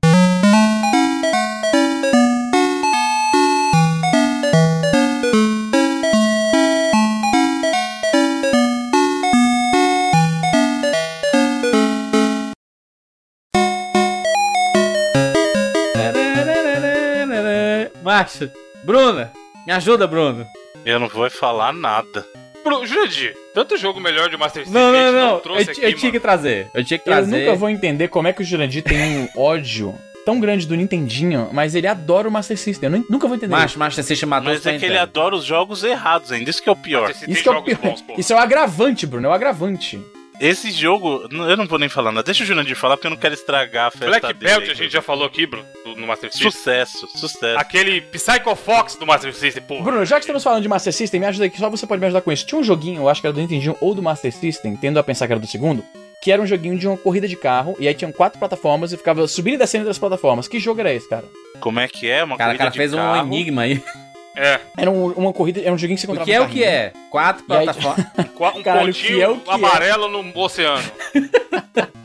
Macho, Bruna, me ajuda, Bruno. Eu não vou falar nada. Bru- Jurandir, tanto jogo melhor de Master System Não, que a não, gente não. Eu, trouxe ti- aqui, eu tinha que trazer. Eu tinha que Eu trazer. nunca vou entender como é que o Jurandir tem um ódio tão grande do Nintendinho, mas ele adora o Master System. Eu nu- nunca vou entender. Macho, Master System matou Mas é que ele adora os jogos errados ainda, isso que é o pior. Isso, que é o pior. bons. Isso é o agravante, Bruno. É o agravante. Esse jogo, eu não vou nem falar nada. Deixa o Jurandir falar porque eu não quero estragar a festa Black dele. Belt a gente já falou aqui, Bruno, no Master System. Sucesso, sucesso. Aquele Psycho Fox do Master System, pô. Bruno, já que estamos falando de Master System, me ajuda aqui, só você pode me ajudar com isso. Tinha um joguinho, eu acho que era do Nintendinho ou do Master System, tendo a pensar que era do segundo, que era um joguinho de uma corrida de carro, e aí tinham quatro plataformas e ficava subindo e descendo das plataformas. Que jogo era esse, cara? Como é que é? Uma Cara, o corrida cara de fez um carro. enigma aí. É, Era um- uma corrida, era um joguinho que você O encontrava que é no o que é? Quatro aí- plataformas. um Caralho, pontinho que é o que é? amarelo no oceano.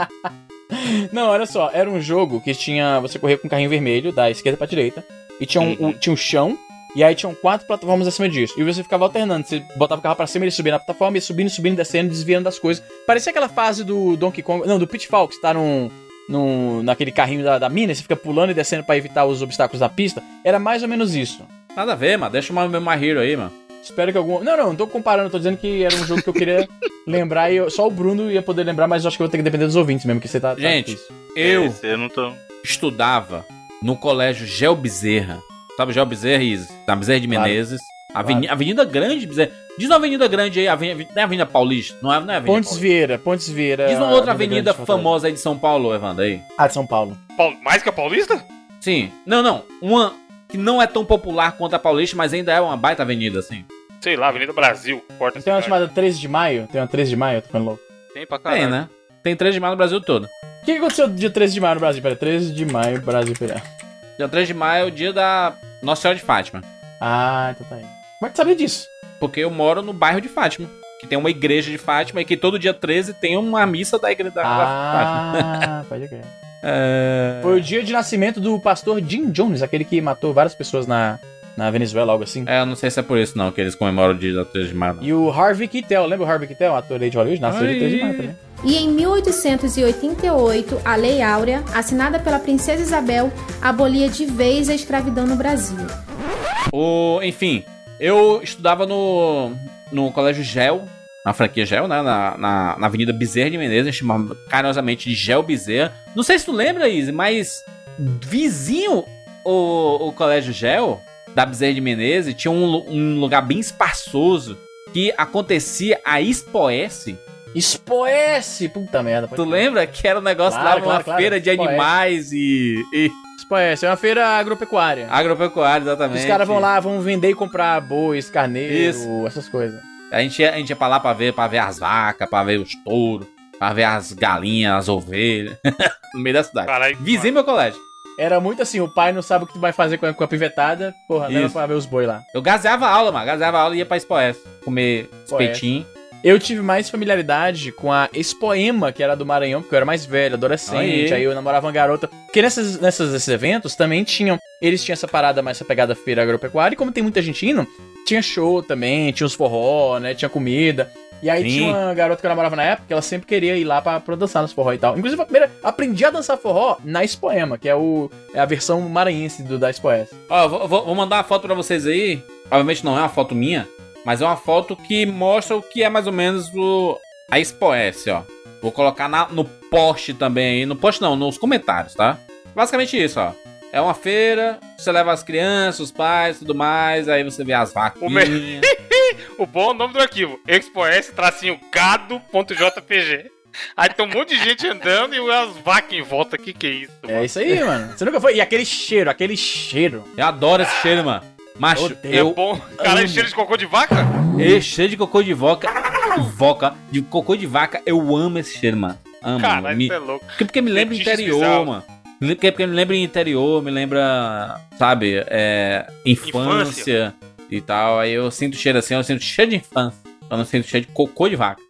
Não, olha só, era um jogo que tinha. Você corria com um carrinho vermelho, da esquerda pra direita, e tinha um, Uhum. o- tinha um chão, e aí tinham quatro plataformas acima disso. E você ficava alternando. Você botava o carro pra cima, ele subia na plataforma, ia subindo, subindo, descendo, desviando das coisas. Parecia aquela fase do Donkey Kong. Não, do Pitfall, que você tá num. num naquele carrinho da, da mina, e você fica pulando e descendo pra evitar os obstáculos da pista. Era mais ou menos isso. Nada a ver, mano. Deixa o meu My Hero aí, mano. Espero que algum. Não, não, não tô comparando, tô dizendo que era um jogo que eu queria lembrar e eu- só o Bruno ia poder lembrar, mas eu acho que eu vou ter que depender dos ouvintes mesmo, que você tá. tá Gente, difícil. eu Esse eu não tô. estudava no colégio Gel Bezerra. Sabe Gel Bezerra? Na Bezerra de Claro. Menezes. Aveni- Avenida Grande, Bezerra. Diz uma avenida grande aí, Avenida, não é Avenida Paulista? Não é, não é Avenida Pontes Paulista. Vieira, Pontes Vieira. Diz uma outra avenida Fortaleza. famosa aí de São Paulo, Evandro, aí. Ah, de São Paulo. Paul- Mais que a Paulista? Sim. Não, não. Uma que não é tão popular quanto a Paulista, mas ainda é uma baita avenida, assim. Sei lá, Avenida Brasil, porta Tem uma chamada 13 de maio? Tem uma 13 de maio, tô ficando louco. Tem pra caralho. Tem, né? Tem 3 de maio no Brasil todo. O que que aconteceu dia 13 de maio no Brasil? Pera, 13 de maio, Brasil. Pera. Dia 3 de maio é o dia da Nossa Senhora de Fátima. Ah, então tá aí. Como é que tu sabia disso? Porque eu moro no bairro de Fátima. Que tem uma igreja de Fátima e que todo dia 13 tem uma missa da igreja da da Fátima. Ah, pode crer. É... Foi o dia de nascimento do pastor Jim Jones, aquele que matou várias pessoas na, na Venezuela, algo assim. É, eu não sei se é por isso não, que eles comemoram o dia da 3 de maio. não. E o Harvey Keitel, lembra o Harvey Keitel, ator aí de Hollywood? Nasceu de 3 de maio também. E em 1888, a Lei Áurea, assinada pela princesa Isabel, abolia de vez a escravidão no Brasil. O, enfim, eu estudava no, no colégio Gel, na franquia Gel, né? Na, na, na Avenida Bezerra de Menezes, a gente chamava carinhosamente de Gel Bezerra. Não sei se tu lembra, Izzy, mas vizinho o, o colégio Gel, da Bezerra de Menezes, tinha um, um lugar bem espaçoso que acontecia a Expoesse. Expoesse! Puta merda. Tu crer. lembra que era um negócio Claro, lá, uma claro, claro. feira de Expoesse. animais e, e Expoesse, é uma feira agropecuária. agropecuária, exatamente. Os caras vão lá, vão vender e comprar bois, carneiro, Isso. essas coisas. A gente, ia, a gente ia pra lá pra ver, pra ver as vacas, pra ver os touros, pra ver as galinhas, as ovelhas. no meio da cidade. Caralho, Vizinho meu colégio. Era muito assim, o pai não sabe o que tu vai fazer com a, com a pivetada, porra, leva pra ver os boi lá. Eu gazeava aula, mano. Gazeava aula e ia pra Expoés. Comer espetinho. Eu tive mais familiaridade com a Expoema, que era do Maranhão, porque eu era mais velho, adolescente, Aí. aí eu namorava uma garota. Porque nessas, nessas, nesses eventos também tinham. Eles tinham essa parada mais essa pegada feira agropecuária, e como tem muita gente indo, tinha show também, tinha os forró, né? Tinha comida. E aí Sim. tinha uma garota que eu namorava na época, que ela sempre queria ir lá pra, pra dançar nos forró e tal. Inclusive, a primeira, aprendi a dançar forró na Expoema, que é, o, é a versão maranhense do, da Expoes. Ó, vou, vou- mandar uma foto pra vocês aí. Obviamente não é uma foto minha, mas é uma foto que mostra o que é mais ou menos o, a Expoés, ó. Vou colocar na- no post também aí. No post não, nos comentários, tá? Basicamente isso, ó. É uma feira, você leva as crianças, os pais, tudo mais, aí você vê as O, vaquinhas. me... o bom é o nome do arquivo: expoS tracinho gado.jpg. Aí tem um monte de gente andando e as vacas em volta. Que que é isso? É isso aí, mano. Você nunca foi. E aquele cheiro, aquele cheiro. Eu adoro esse cheiro, mano. Macho, Odeio. É eu bom. Cara, amo. cheiro de cocô de vaca? Esse cheiro de cocô de vaca. Voca, de cocô de vaca, eu amo esse cheiro, mano. Amo. Caralho, me, isso é louco. porque, porque me lembra Fetiches interior, bizarros. mano. Porque, porque me lembra interior, me lembra, sabe, é, infância, e tal. Aí eu sinto cheiro assim, eu sinto cheiro de infância. Eu não sinto cheiro de cocô de vaca.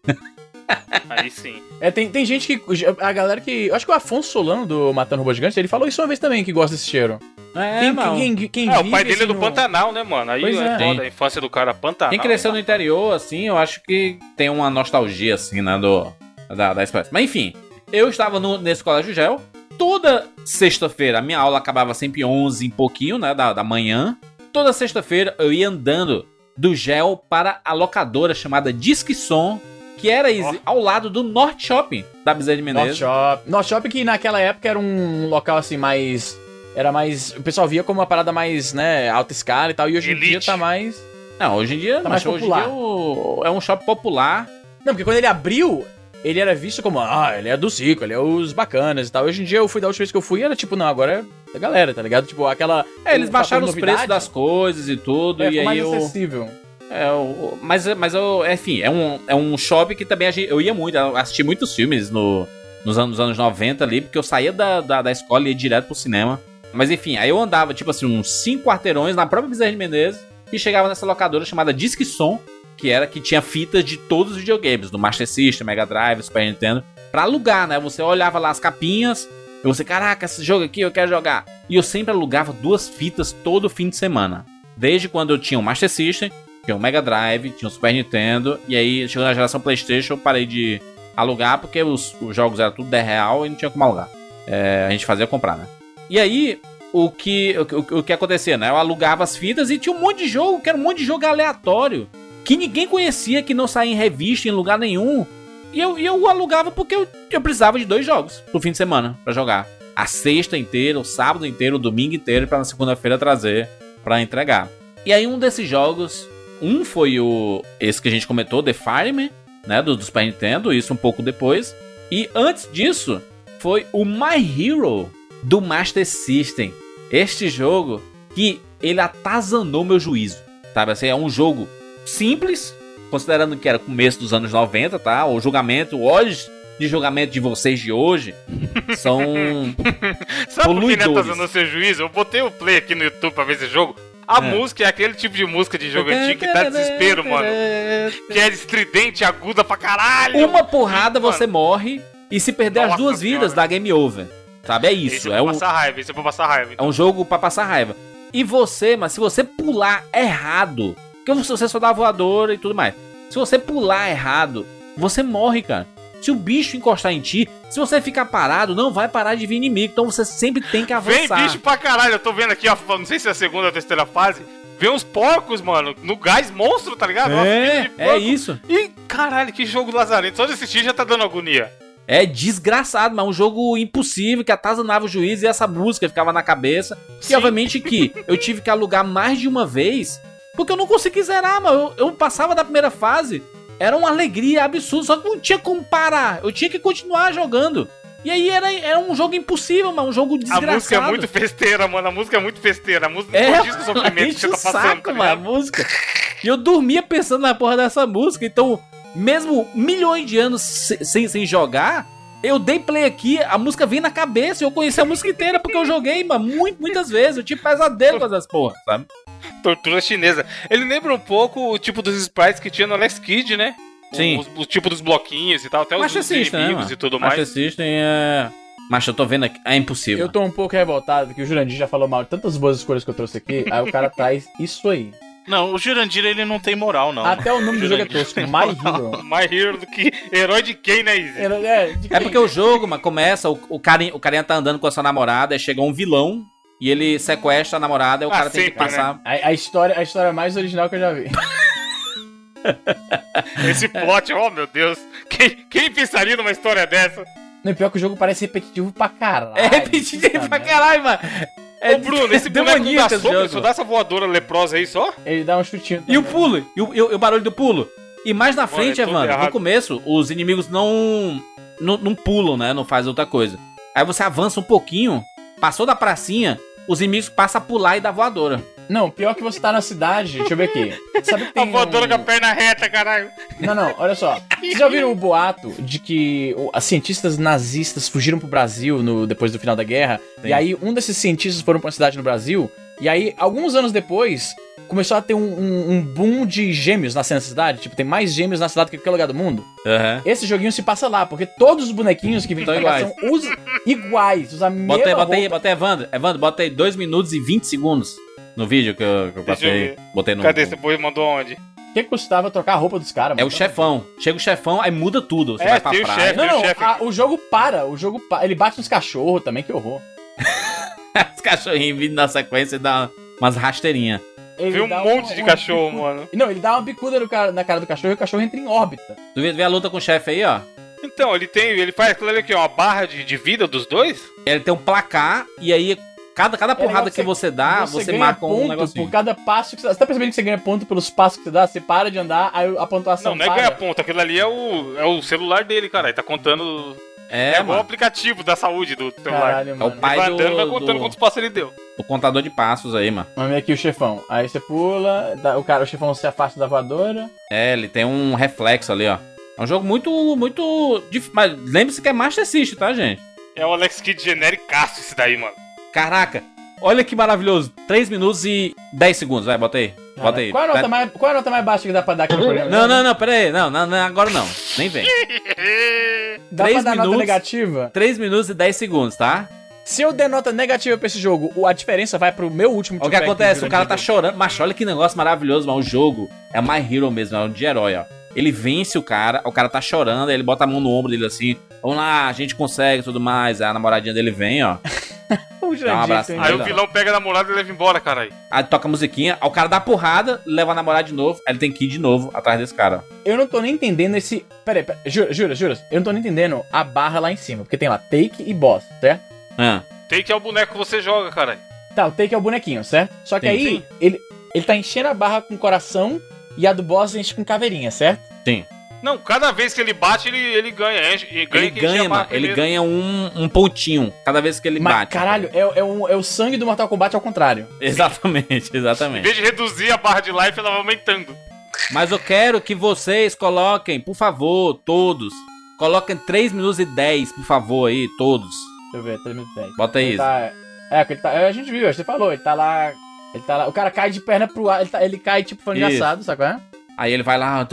Aí sim. É, tem, tem gente que. A galera que. Eu acho que o Afonso Solano do Matando Robô Gigante, ele falou isso uma vez também, que gosta desse cheiro. É, quem, mano. quem, quem, quem É, o pai dele é do no- Pantanal, né, mano? Aí Pois é, é. foda, a infância do cara é Pantanal. Quem cresceu no interior, assim, eu acho que tem uma nostalgia, assim, né, do, da, da espécie. Mas enfim, eu estava no- nesse colégio gel. Toda sexta-feira, a minha aula acabava sempre 11 e pouquinho, né, da, da manhã. Toda sexta-feira eu ia andando do gel para a locadora chamada Disque Som, que era Izzy, ao lado do Norte Shopping da Bezerra de North Menezes. Shop. North Shop que naquela época era um local assim mais. Era mais. O pessoal via como uma parada mais, né, alta escala e tal. E hoje em Elite. dia tá mais. Não, hoje em dia, Tá mais mas hoje em popular. dia o- é um shopping popular. Não, porque quando ele abriu, ele era visto como, ah, ele é do Zico, ele é os bacanas e tal. Hoje em dia eu fui da última vez que eu fui, era tipo, não, agora é da galera, tá ligado? Tipo, aquela. É, eles baixaram os preços das coisas e tudo, É, e aí mais eu... acessível. É, o- mas, mas eu, enfim, é um, é um shopping que também a gente- eu ia muito, eu assisti muitos filmes no, nos, anos, nos anos 90 ali, porque eu saía da, da, da escola e ia direto pro cinema. Mas enfim, aí eu andava, tipo assim, uns cinco quarteirões na própria Bezerra de Menezes e chegava nessa locadora chamada Disque Som, que era que tinha fitas de todos os videogames, do Master System, Mega Drive, Super Nintendo, pra alugar, né? Você olhava lá as capinhas, e você, caraca, esse jogo aqui eu quero jogar. E eu sempre alugava duas fitas todo fim de semana. Desde quando eu tinha o Master System, tinha o Mega Drive, tinha o Super Nintendo, e aí chegou na geração PlayStation, eu parei de alugar porque os, os jogos eram tudo 10 real e não tinha como alugar. É, a gente fazia comprar, né? E aí, o que, o, o- que acontecia, né? Eu alugava as fitas e tinha um monte de jogo, que era um monte de jogo aleatório, que ninguém conhecia, que não saía em revista, em lugar nenhum. E eu, eu alugava porque eu, eu precisava de dois jogos no fim de semana pra jogar. A sexta inteira, o sábado inteiro, o domingo inteiro, pra na segunda-feira trazer pra entregar. E aí um desses jogos, um foi o esse que a gente comentou, The Fireman, né, do, do Super Nintendo, isso um pouco depois. E antes disso, foi o My Hero do Master System. Este jogo que ele atazanou meu juízo, sabe? Assim, é um jogo simples, considerando que era começo dos anos 90, tá? O julgamento, olhos de julgamento de vocês de hoje são Sabe por que né, tá seu juízo? Eu botei o play aqui no YouTube pra ver esse jogo. A É. música é aquele tipo de música de jogo antigo que dá desespero, mano. Que é estridente, aguda pra caralho. Uma porrada você morre e se perder as Nossa duas vidas Senhora. dá game over. Sabe? É Esse isso. eu É um, passar raiva, esse eu vou passar raiva. é então. um jogo pra passar raiva. E você, mas se você pular errado, porque você só dá voadora e tudo mais. Se você pular errado, você morre, cara. Se o bicho encostar em ti, se você ficar parado, não vai parar de vir inimigo. Então você sempre tem que avançar. Vem bicho pra caralho, eu tô vendo aqui, ó, não sei se é a segunda ou a terceira fase. Vem uns porcos, mano, no gás monstro, tá ligado? É, é isso. E caralho, que jogo lazarento. Só de assistir já tá dando agonia. É desgraçado, mas um jogo impossível que atazanava o juiz e essa música ficava na cabeça. Sim. E obviamente que eu tive que alugar mais de uma vez, porque eu não consegui zerar, mano. Eu, eu passava da primeira fase, era uma alegria absurda, só que não tinha como parar. Eu tinha que continuar jogando. E aí era, era um jogo impossível, mano, um jogo desgraçado. A música é muito festeira, mano. A música é muito festeira. A música É, não condiz com o sofrimento que você tá passando, saco, tá mano, a música. E eu dormia pensando na porra dessa música, então, mesmo milhões de anos se- sem, sem jogar, eu dei play aqui, a música vem na cabeça, e eu conheci a música inteira porque eu joguei, mano, muito, muitas vezes. Eu tive pesadelo com essas porra, sabe? Tortura chinesa. Ele lembra um pouco o tipo dos sprites que tinha no Alex Kidd, né? Sim. O, o tipo dos bloquinhos e tal, até os, Master os System, né, inimigos mano? e tudo Master mais. System é... Mas eu tô vendo aqui, é impossível. Eu tô um pouco revoltado que o Jurandir já falou mal de tantas boas escolhas que eu trouxe aqui, aí o cara traz isso aí. Não, o Jurandir ele não tem moral, não. Até o nome do jogo é tosco, My. Hero. Mais hero do que herói de quem, né, Izzy? É, de É porque o jogo, mano, começa, o, o, carinha, o carinha tá andando com a sua namorada, aí chega um vilão, e ele sequestra a namorada, e o Ah, cara tem que sempre, né? passar... A, a história, a história mais original que eu já vi. Esse plot, oh meu Deus. Quem, quem pensaria numa história dessa? Não, pior que o jogo parece repetitivo pra caralho. É repetido puta pra caralho, mano. É Ô, Bruno, esse boneco não dá soco, ele só dá essa voadora leprosa aí só? Ele dá um chutinho. E o também. pulo, e o, e o- e o barulho do pulo. E mais na Mano, frente, é tudo Evandro, no começo, os inimigos não, não não pulam, né? Não faz outra coisa. Aí você avança um pouquinho, passou da pracinha, os inimigos passam a pular e dá voadora. Não, pior que você tá na cidade, deixa eu ver aqui. Sabe que A tem voadora um... com a perna reta, caralho. Não, não, olha só. Vocês já ouviram o boato de que as cientistas nazistas fugiram pro Brasil no, depois do final da guerra? Sim. E aí um desses cientistas foram pra uma cidade no Brasil, e aí, alguns anos depois, começou a ter um, um- um boom de gêmeos na cidade. Tipo, tem mais gêmeos na cidade que em qualquer lugar do mundo. Aham. Esse joguinho se passa lá, porque todos os bonequinhos que vêm cá iguais. são os iguais, a mesma Bota aí, bota aí, bota aí, Evandro. Evandro, bota aí 2 minutos e 20 segundos no vídeo que eu, que eu Deixa eu botei. no. Cadê? no- Você pô- mandou onde? O que custava trocar a roupa dos caras? É o chefão. Chega o chefão, aí muda tudo. Você É, vai pra tem o praia. chefe. Não, não, chefe. a- o jogo para, o jogo para. Ele bate nos cachorros também, que horror. Os cachorrinhos vindo na sequência e dá umas rasteirinhas. Ele Vê um monte de uma cachorro, bicuda- mano. Não, ele dá uma bicuda no cara- na cara do cachorro e o cachorro entra em órbita. Tu vê, vê a luta com o chefe aí, ó. Então, ele tem. Ele faz aquilo ali aqui, ó, uma barra de, de vida dos dois? Ele tem um placar e aí cada, cada É porrada que que você dá, você, ganha marca um ponto negocinho. por cada passo que você dá. Você tá percebendo que você ganha ponto pelos passos que você dá? Você para de andar, aí a pontuação Não, não é ganha ponto. Aquilo ali é o, é o celular dele, cara. Ele tá contando. É, É, o aplicativo da saúde do celular. Caralho, É o mano. Ele pai vai do, vai contando do, quantos passos ele deu. do contador de passos aí, mano. Vamos ver aqui o chefão. Aí você pula, dá- o cara, o chefão se afasta da voadora. É, ele tem um reflexo ali, ó. É um jogo muito, muito... dif- Mas lembre-se que é Master System, tá, gente? É o Alex Kidd genéricaço esse daí, mano. Caraca, olha que maravilhoso. 3 minutos e 10 segundos, vai, bota aí. Bota aí. Qual é, a nota mais, qual é a nota mais baixa que dá pra dar aqui no programa? Não, não, não, pera aí. Não, não, não, agora não. Nem vem. Dá pra dar nota minutos. negativa? 3 minutos e 10 segundos, tá? Se eu der nota negativa pra esse jogo, a diferença vai pro meu último o que acontece, o cara tá chorando. Mas olha que negócio maravilhoso, mano. O jogo é My Hero mesmo, é um de herói, ó. Ele vence o cara, o cara tá chorando, aí ele bota a mão no ombro dele assim. Vamos lá, a gente consegue e tudo mais. Aí a namoradinha dele vem, ó. O Dá um abraço. Aí o vilão pega a namorada e leva embora, caralho. Aí toca a musiquinha, aí o cara dá porrada, leva a namorada de novo, aí ele tem que ir de novo atrás desse cara. Eu não tô nem entendendo esse. Pera aí, pera aí. Jura, jura, jura. Eu não tô nem entendendo a barra lá em cima. Porque tem lá take e boss, certo? Ah, que é o boneco que você joga, caralho. Tá, o take é o bonequinho, certo? Só que Sim, aí, sim. Ele, ele tá enchendo a barra com coração e a do boss enche com caveirinha, certo? sim. Não, cada vez que ele bate, ele, ele ganha. enche- e ganha Ele a ganha, mano. Ele ganha um, um pontinho cada vez que ele Mas, bate. caralho, é, é, um- é o sangue do Mortal Kombat ao contrário. Exatamente, Em exatamente. vez de reduzir a barra de life, ela vai aumentando. Mas eu quero que vocês coloquem, por favor, todos. Coloquem 3 minutos e 10, por favor, aí, todos. Deixa eu ver, 3 minutos e 10. Bota aí. Ele tá, é, ele tá, a gente viu, você falou, ele tá lá. Ele tá lá. O cara cai de perna pro ar, ele, tá- ele cai tipo Isso. assado, sabe qual é? Aí ele vai lá.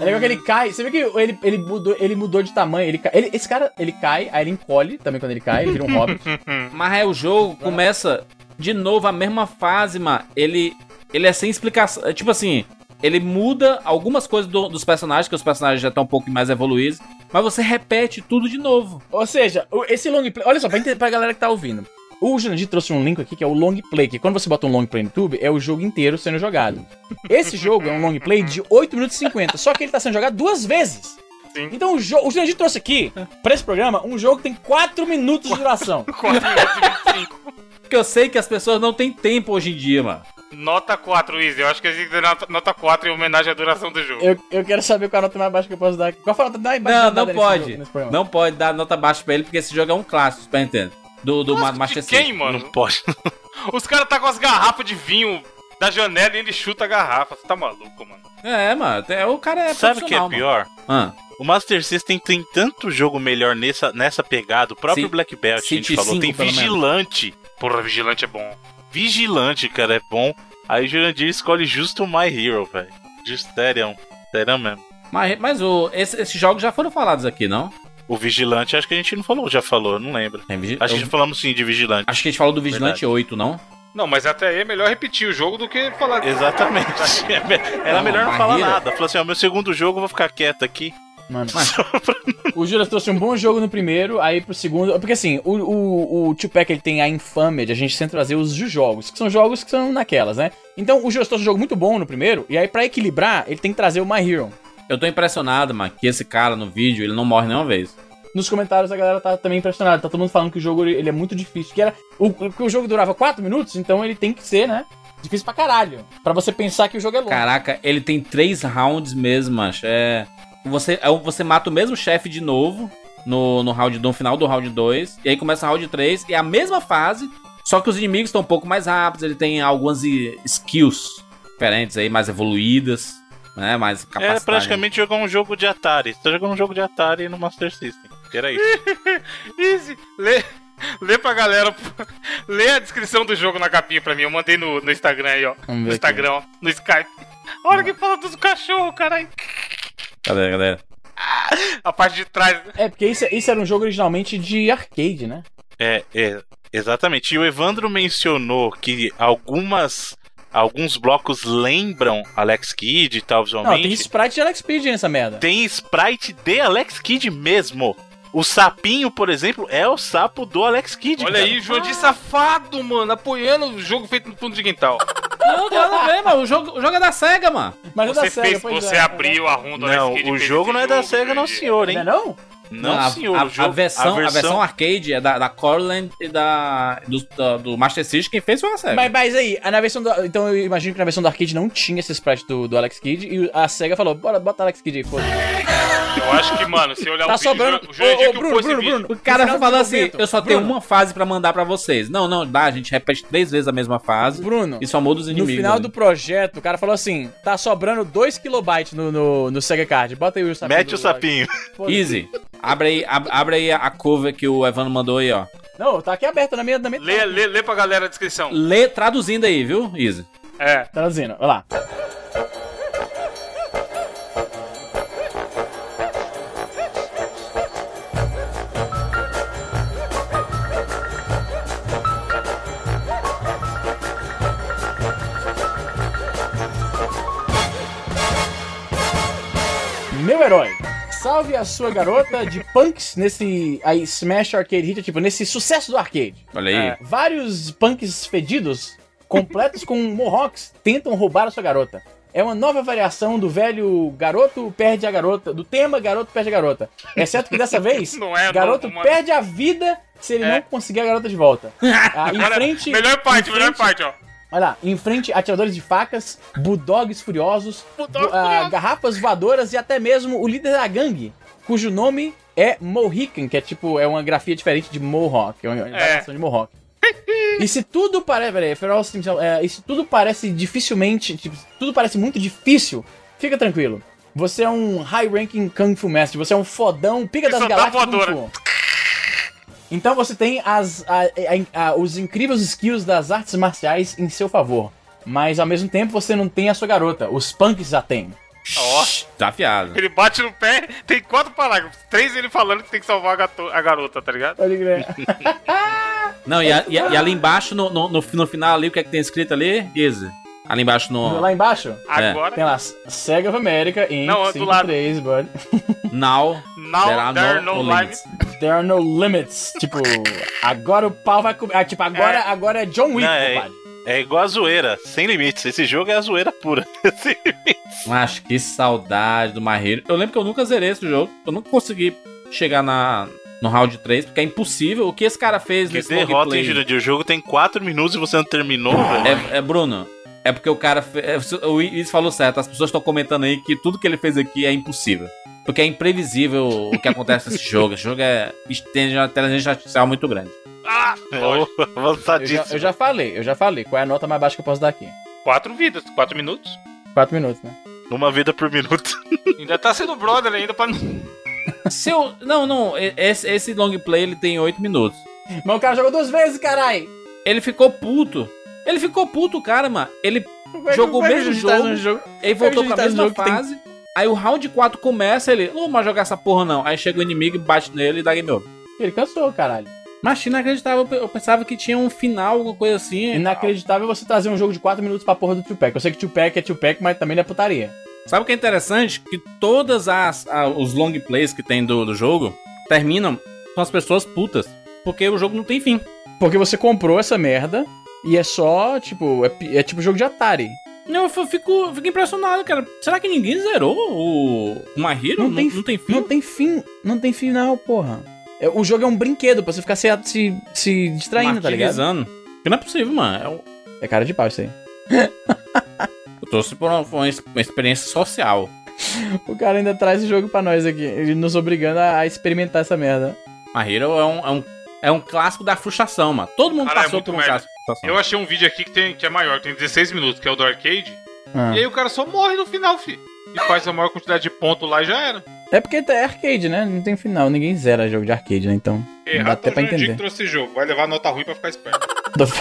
É legal que ele cai. Você vê que ele, ele, mudou, ele mudou de tamanho. Ele, cai- ele- esse cara, ele cai, aí ele encolhe também quando ele cai, ele vira um hobbit. Mas é o jogo começa. de novo a mesma fase, mano. Ele, ele é sem explicação. é Tipo assim, ele muda algumas coisas do- dos personagens, que os personagens já estão um pouco mais evoluídos, mas você repete tudo de novo. Ou seja, esse long play. Olha só, pra, entender, pra galera que tá ouvindo. O Jurandir trouxe um link aqui que é o long play, que quando você bota um long play no YouTube, é o jogo inteiro sendo jogado. Esse jogo é um long play de 8 minutos e 50, só que ele tá sendo jogado duas vezes. Sim. Então o, o Jurandir trouxe aqui, pra esse programa, um jogo que tem 4 minutos de duração. 4 minutos e 25. Porque eu sei que as pessoas não têm tempo hoje em dia, mano. Nota 4, Easy. Eu acho que existe nota, nota 4 em homenagem à duração do jogo. Eu, eu quero saber qual a nota mais baixa que eu posso dar. Qual foi a nota mais baixa Não, não nesse pode. nesse? Não pode dar nota baixa pra ele, porque esse jogo é um clássico, Super Nintendo. Do, do Ma- Master De quem, System. mano? Não pode. Os caras tá com as garrafas de vinho da janela e ele chuta a garrafa. Você tá maluco, mano? É, mano. é- O cara é Sabe o que é mano. pior? Ah, O Master System tem tanto jogo melhor nessa, nessa pegada. O próprio Sim. Black Belt, que a gente City falou, 5, tem pelo menos. Vigilante. Porra, Vigilante é bom. Vigilante, cara, é bom. Aí o Jurandir escolhe justo o My Hero, velho. Justo, sério. Sério mesmo. mas mas o, esse- esses jogos já foram falados aqui, não? O Vigilante, acho que a gente não falou, já falou, não lembro. Tem Vigi- Acho que eu- já falamos sim de Vigilante. acho que a gente falou do Vigilante Verdade. 8, não? Não, mas até aí é melhor repetir o jogo do que falar. Exatamente. Era Não, melhor não My falar nada. Falou assim: ó, meu segundo jogo eu vou ficar quieto aqui. Mano, o Juras trouxe um bom jogo no primeiro, aí pro segundo. Porque assim, o, o, o Tupac ele tem a infâmia de a gente sempre trazer os jogos, que são jogos que são naquelas, né? Então o Juras trouxe um jogo muito bom no primeiro, e aí pra equilibrar, ele tem que trazer o My Hero. Eu tô impressionado, mano, que esse cara no vídeo, ele não morre nenhuma vez. Nos comentários a galera tá também impressionada, tá todo mundo falando que o jogo ele é muito difícil. Que era. O, que o jogo durava 4 minutos, então ele tem que ser, né? Difícil pra caralho. Pra você pensar que o jogo é longo. Caraca, ele tem três rounds mesmo, macho. É. Você, é, você mata o mesmo chefe de novo no, no, round, no final do round 2. E aí começa o round 3. E é a mesma fase. Só que os inimigos estão um pouco mais rápidos. Ele tem algumas skills diferentes aí, mais evoluídas. Né? Mais É capacidade. praticamente jogar um jogo de Atari. Você tá jogando um jogo de Atari no Master System. Que era isso. Easy, lê, lê pra galera. Lê a descrição do jogo na capinha pra mim. Eu mandei no, no Instagram aí, ó. No Instagram, ó. No Skype. Olha que fala dos cachorros, caralho. Cadê, cadê? A parte de trás. É, porque isso, isso era um jogo originalmente de arcade, né? É, é, exatamente. E o Evandro mencionou que algumas. Alguns blocos lembram Alex Kidd e tal, Não, visualmente. tem sprite de Alex Speed nessa merda. Tem sprite de Alex Kidd mesmo. O sapinho, por exemplo, é o sapo do Alex Kidd. Olha cara. aí, Jodir safado, mano. Apoiando o jogo feito no fundo de quintal. Não, a ver, mano. O jogo, o jogo é da SEGA, mano. Mas é Você, da SEGA, fez, você é. abriu a runda Não, Alex Kidd o jogo não é da SEGA, não, senhor, hein? Não é não? Não, a, senhor. a, o jogo, a versão, a, versão... arcade é da, da Corland e da, do, da- do Master System. Quem fez foi a SEGA. Mas, mas aí, na versão do, Então eu imagino que na versão do arcade não tinha esse sprite do, do Alex Kidd e a SEGA falou: bora, bota Alex Kidd aí, foda Eu acho que, mano, se olhar Tá o vídeo, sobrando. o Jurandir Ô, ô, que Bruno, Bruno, vídeo. Bruno. O cara No falou assim: eu só tenho Bruno. uma fase pra mandar pra vocês. Não, não, dá, a gente repete três vezes a mesma fase. Bruno, E só muda os no inimigos. final ali. do projeto, o cara falou assim: tá sobrando 2 kilobytes no, no, no Sega Card. Bota aí o sapinho. Mete o sapinho. Easy. Abre aí, ab- abre aí a cover que o Evandro mandou aí, ó. Não, tá aqui aberto na minha. Na minha Lê, lê, lê pra galera a descrição. Lê traduzindo aí, viu, Easy? É. Traduzindo, olha lá. Meu herói, salve a sua garota de punks nesse aí, Smash Arcade Hit, tipo, nesse sucesso do arcade. Olha aí. É, vários punks fedidos, completos com mohawks, tentam roubar a sua garota. É uma nova variação do velho garoto perde a garota, do tema garoto perde a garota. Exceto que dessa vez, Não é garoto novo, perde a vida se ele É. não conseguir a garota de volta. Ah, em Agora, frente, melhor parte, em melhor frente- parte, ó. Olha lá, em frente, atiradores de facas, bulldogs furiosos, bu- furiosos. garrafas voadoras e até mesmo o líder da gangue, cujo nome é Mohican, que é tipo, é uma grafia diferente de Mohawk, é uma variação de Mohawk. E se tudo parece. Peraí, é, e se tudo parece dificilmente. Tipo, tudo parece muito difícil, fica tranquilo. Você é um high ranking Kung Fu Master, você é um fodão, pica das galáxias Kung voadora. Fu. Então você tem as, a- a- a- os incríveis skills das artes marciais em seu favor. Mas ao mesmo tempo você não tem a sua garota. Os punks já têm. Ó, Tá afiado. ele bate no pé, tem quatro parágrafos. Três ele falando que tem que salvar a, gato- a garota, tá ligado? Pode crer. Não, e, a- e a- e ali embaixo, no, no, no, no final ali, o que é que tem escrito ali? Izzy. Ali embaixo no. Lá embaixo, Agora, tem lá, Sega of America, Inc. Não, do lado. 53, bud. Now, Now there are there no, no no limits. There are no limits. Tipo, agora o pau vai comer. Ah, tipo, agora é, agora é John Wick, Não, é, compadre. é igual a zoeira, sem limites. Esse jogo é a zoeira pura. Sem limites. Mas que saudade do Mahiro. Eu lembro que eu nunca zerei esse jogo. Eu nunca consegui chegar na, no round 3, porque é impossível. O que esse cara fez Que nesse derrota, hein? O jogo tem 4 minutos e você não terminou, velho. É, é, Bruno, é porque o cara. é, O Is falou certo. As pessoas estão comentando aí que tudo que ele fez aqui é impossível. Porque é imprevisível o que acontece nesse jogo. Esse jogo é. tem uma inteligência artificial muito grande. Ah, É lógico. Eu já, avançadíssimo. eu já falei, eu já falei. Qual é a nota mais baixa que eu posso dar aqui? Quatro vidas, quatro minutos. 4 minutos, né? Uma vida por minuto. Ainda tá sendo brother ainda pra. Se eu. Não, não. e- Esse, esse long play ele tem 8 minutos. Mas o cara jogou duas vezes, carai! Ele ficou puto. Ele ficou puto, cara, mano. Ele é que- jogou o como é mesmo jogo, no jogo? Ele Como é voltou pra mesma que tem- fase. Aí o round 4 começa, ele. Não vou mais jogar essa porra, não. Aí chega o inimigo e bate nele e dá game over. Ele cansou, caralho. Mas inacreditável, eu pensava que tinha um final, alguma coisa assim. Inacreditável você trazer um jogo de 4 minutos pra porra do Tupac. Eu sei que Tupac é Tupac, mas também não é putaria. Sabe o que é interessante? Que todas as a- os long plays que tem do, do jogo terminam com as pessoas putas. Porque o jogo não tem fim. Porque você comprou essa merda e é só, tipo, é, é tipo jogo de Atari. Não, eu fico, fico impressionado, cara. Será que ninguém zerou o, My Hero? Não tem, não tem fim? Não tem fim, não tem final, porra. É, o jogo é um brinquedo pra você ficar se, se, se distraindo, tá ligado? Não é possível, mano. É um- É cara de pau isso aí. Eu trouxe por uma, uma ex- uma experiência social. O cara ainda traz o jogo pra nós aqui, ele nos obrigando a, a experimentar essa merda. My Hero é um, é um, é um clássico da frustração, mano. Todo mundo Cara, é passou muito por um merda. clássico frustração. Eu achei um vídeo aqui que, tem, que é maior, tem 16 minutos, que é o do arcade. Ah. E aí o cara só morre no final, fi. E faz a maior quantidade de pontos lá e já era. É porque é arcade, né? Não tem final, ninguém zera jogo de arcade, né? Então, não dá Errado até o pra Jurandir que entender. trouxe esse jogo. Vai levar nota ruim pra ficar esperto. Muito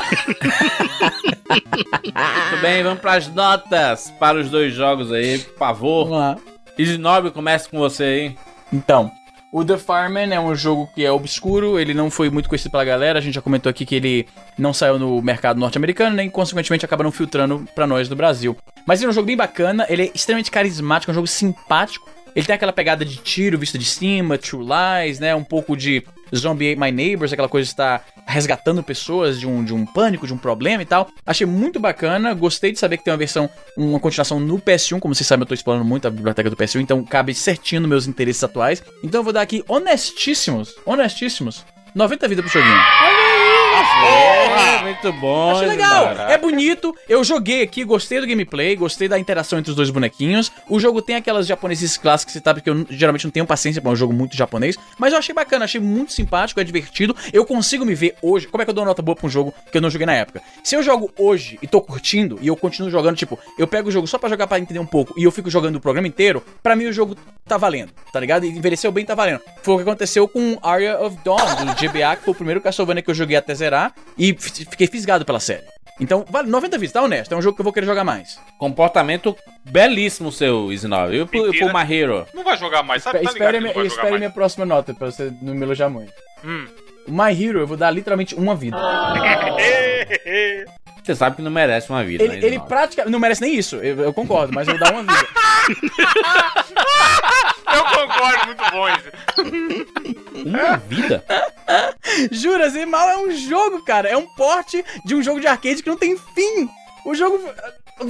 bem, vamos pras notas para os dois jogos aí, por favor. Vamos lá. Isinobre, comece com você aí. Então, o The Farman é um jogo que é obscuro, ele não foi muito conhecido pela galera, a gente já comentou aqui que ele não saiu no mercado norte-americano, nem consequentemente acabaram filtrando pra nós do Brasil. Mas ele é um jogo bem bacana, ele é extremamente carismático, é um jogo simpático. Ele tem aquela pegada de tiro vista de cima, True Lies, né? Um pouco de Zombie Ate My Neighbors, aquela coisa de estar resgatando pessoas de um, de um pânico, de um problema e tal. Achei muito bacana, gostei de saber que tem uma versão, uma continuação no PS1. Como vocês sabem, eu tô explorando muito a biblioteca do PS1, então cabe certinho nos meus interesses atuais. Então eu vou dar aqui honestíssimos, honestíssimos, 90 vidas pro joguinho. É, muito bom. Achei legal, é bonito. Eu joguei aqui, gostei do gameplay, gostei da interação entre os dois bonequinhos. O jogo tem aquelas japoneses clássicas que você sabe que eu geralmente não tenho paciência pra um jogo muito japonês, mas eu achei bacana, achei muito simpático, é divertido. Eu consigo me ver hoje. Como é que eu dou nota boa pra um jogo que eu não joguei na época? Se eu jogo hoje e tô curtindo e eu continuo jogando, tipo, eu pego o jogo só pra jogar pra entender um pouco e eu fico jogando o programa inteiro, pra mim o jogo tá valendo, tá ligado? E envelheceu bem, tá valendo. Foi o que aconteceu com Aria of Dawn, do GBA, que foi o primeiro Castlevania que eu joguei até zerar e f- fiquei fisgado pela série. Então, vale 90 vidas, tá honesto. É um jogo que eu vou querer jogar mais. Comportamento belíssimo seu. E pro, Mentira. pro My Hero? Não vai jogar mais, sabe? Tá espere minha- espere próxima nota, pra você não me elogiar muito. Hum. O My Hero, eu vou dar literalmente uma vida. Você sabe que não merece uma vida, Ele, né, ele praticamente. Não merece nem isso, eu, eu concordo, mas eu vou dar uma vida. Eu concordo, muito bom isso. Uma vida? Jura, Zimal é um jogo, cara. É um porte de um jogo de arcade que não tem fim. O jogo.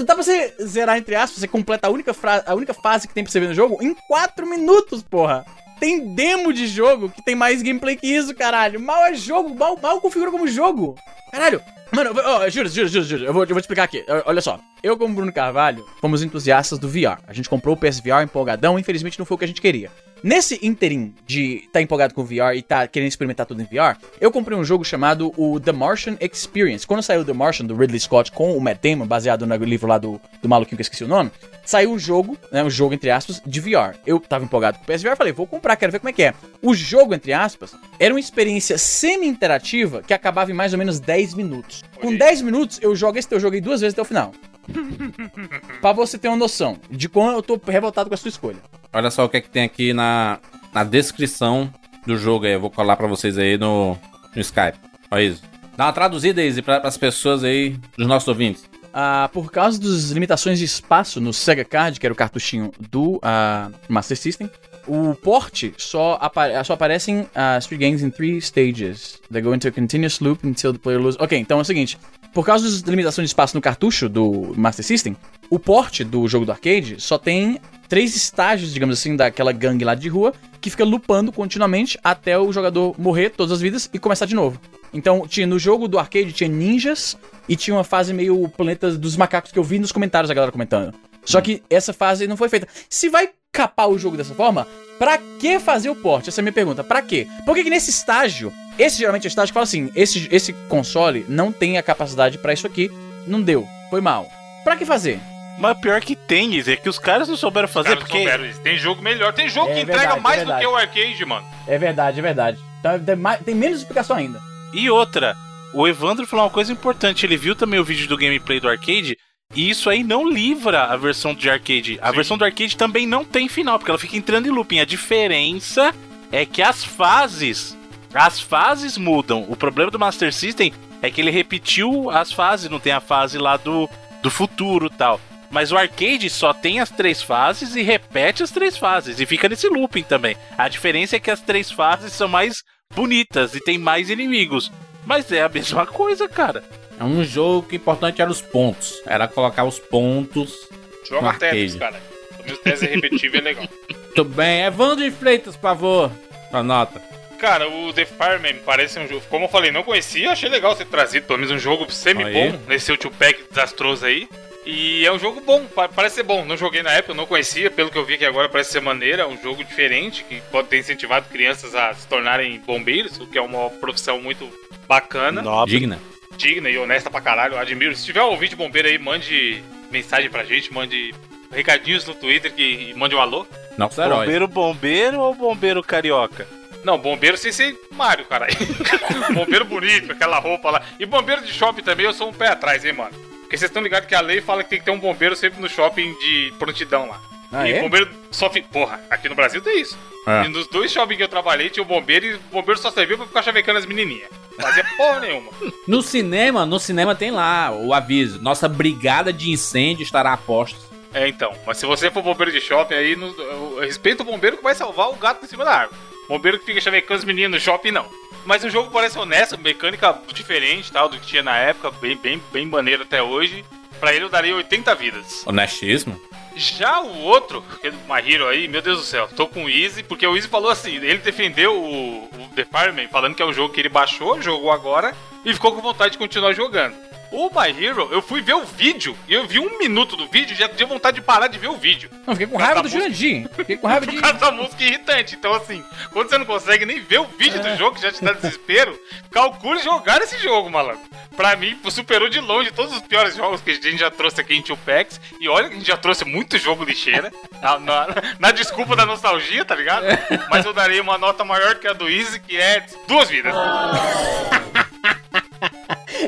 Dá pra você zerar, entre aspas, você completa a única, fra- a única fase que tem pra você ver no jogo em 4 minutos, porra. Tem demo de jogo que tem mais gameplay que isso, caralho. Mal é jogo, mal, mal configura como jogo. Caralho. Mano, ó, juro, juro, juro, juro. Eu vou, eu vou te explicar aqui. Olha só. Eu, como Bruno Carvalho, fomos entusiastas do VR. A gente comprou o PSVR empolgadão, infelizmente não foi o que a gente queria. Nesse interim de estar empolgado com o VR e tá querendo experimentar tudo em VR, eu comprei um jogo chamado o The Martian Experience. Quando saiu The Martian, do Ridley Scott, com o Matt Damon, baseado no livro lá do, do maluquinho que eu esqueci o nome, saiu o jogo, né, o jogo, entre aspas, de VR. Eu tava empolgado com o PSVR, falei, vou comprar, quero ver como é que é. O jogo, entre aspas, era uma experiência semi-interativa que acabava em mais ou menos 10 minutos. Com 10 minutos, eu jogo esse teu jogo aí duas vezes até o final. pra você ter uma noção de como eu tô revoltado com a sua escolha. Olha só o que é que tem aqui na, na descrição do jogo aí. Eu vou colar pra vocês aí no, no Skype. Olha isso. Dá uma traduzida, Izzy, pra, pras pessoas aí, dos nossos ouvintes. Ah, por causa das limitações de espaço no Sega Card, que era o cartuchinho do ah, Master System, o port só, apa só aparece em uh, Games in three stages. They go into a continuous loop until the player loses. Ok, então é o seguinte. Por causa das limitações de espaço no cartucho do Master System, o port do jogo do arcade só tem três estágios, digamos assim, daquela gangue lá de rua, que fica lupando continuamente até o jogador morrer todas as vidas e começar de novo. Então, tinha no jogo do arcade tinha ninjas e tinha uma fase meio planeta dos macacos que eu vi nos comentários a galera comentando. Só que essa fase não foi feita. Se vai capar o jogo dessa forma, pra que fazer o port? Essa é a minha pergunta. Pra quê? Por que, que nesse estágio, esse geralmente é o estágio que fala assim, esse, esse console não tem a capacidade pra isso aqui, não deu, foi mal. Pra que fazer? Mas pior que tem, é que os caras não souberam fazer, Caras porque... souberam. Tem jogo melhor. Tem jogo É que entrega verdade, é mais do verdade. que o arcade, mano. É verdade, é verdade. Então, tem mais- tem menos explicação ainda. E outra, o Evandro falou uma coisa importante, ele viu também o vídeo do gameplay do arcade, e isso aí não livra a versão de arcade. A versão do arcade também não tem final, porque ela fica entrando em looping. A diferença é que as fases, as fases mudam. O problema do Master System é que ele repetiu as fases, não tem a fase lá do, do futuro e tal. Mas o arcade só tem as três fases e repete as três fases. E fica nesse looping também. A diferença é que as três fases são mais bonitas e tem mais inimigos. Mas é a mesma coisa, cara. É um jogo que o importante era os pontos. Era colocar os pontos Joga Tetris, arcade. cara. Pelo menos Tetris é repetível é legal. Muito bem. Evandro de Freitas, por favor. Sua nota. Cara, o The Fireman parece um jogo. Como eu falei, não conhecia, achei legal ser trazido, pelo menos um jogo semi-bom nesse seu two-pack desastroso aí. E é um jogo bom, pa- parece ser bom. Não joguei na época, eu não conhecia, pelo que eu vi aqui agora parece ser maneira, é um jogo diferente que pode ter incentivado crianças a se tornarem bombeiros, o que é uma profissão muito bacana, Digna. digna e honesta pra caralho. Eu admiro. Se tiver um ouvinte bombeiro aí, mande mensagem pra gente, mande recadinhos no Twitter que e mande um alô. Heróis. Bombeiro, bombeiro ou bombeiro carioca? Não, bombeiro sem ser Mario, caralho. bombeiro bonito, aquela roupa lá. E bombeiro de shopping também, eu sou um pé atrás, hein, mano. Porque vocês estão ligados que a lei fala que tem que ter um bombeiro sempre no shopping de prontidão lá. Ah, e é? bombeiro só fica. Porra, aqui no Brasil tem isso. É. E nos dois shoppings que eu trabalhei tinha o bombeiro e o bombeiro só serviu pra ficar chavecando as menininhas. Fazia porra nenhuma. No cinema, no cinema tem lá o aviso. Nossa brigada de incêndio estará a postos. É, então. Mas se você for bombeiro de shopping aí, no, eu respeito o bombeiro que vai salvar o gato em cima da árvore. Bombeiro que fica chavecando as meninas no shopping, não. Mas o jogo parece honesto, mecânica diferente tal, do que tinha na época, bem, bem, bem maneiro até hoje. Pra ele eu daria 80 vidas. Honestíssimo. Já o outro, aquele My Hero aí, meu Deus do céu, tô com o Easy, porque o Easy falou assim, ele defendeu o, o The Fireman, falando que é um jogo que ele baixou, jogou agora, e ficou com vontade de continuar jogando. O My Hero, eu fui ver o vídeo, e eu vi um minuto do vídeo, e já tinha vontade de parar de ver o vídeo. Não, fiquei com raiva do música. Jurandir. Fiquei com raiva de. Por causa da música irritante. Então, assim, quando você não consegue nem ver o vídeo do jogo, que já te dá desespero, calcule jogar esse jogo, malandro. Pra mim, superou de longe todos os piores jogos que a gente já trouxe aqui em Two Packs. E olha que a gente já trouxe muito jogo lixeira. Na, na- na desculpa da nostalgia, tá ligado? Mas eu darei uma nota maior que a do Easy, que é duas vidas.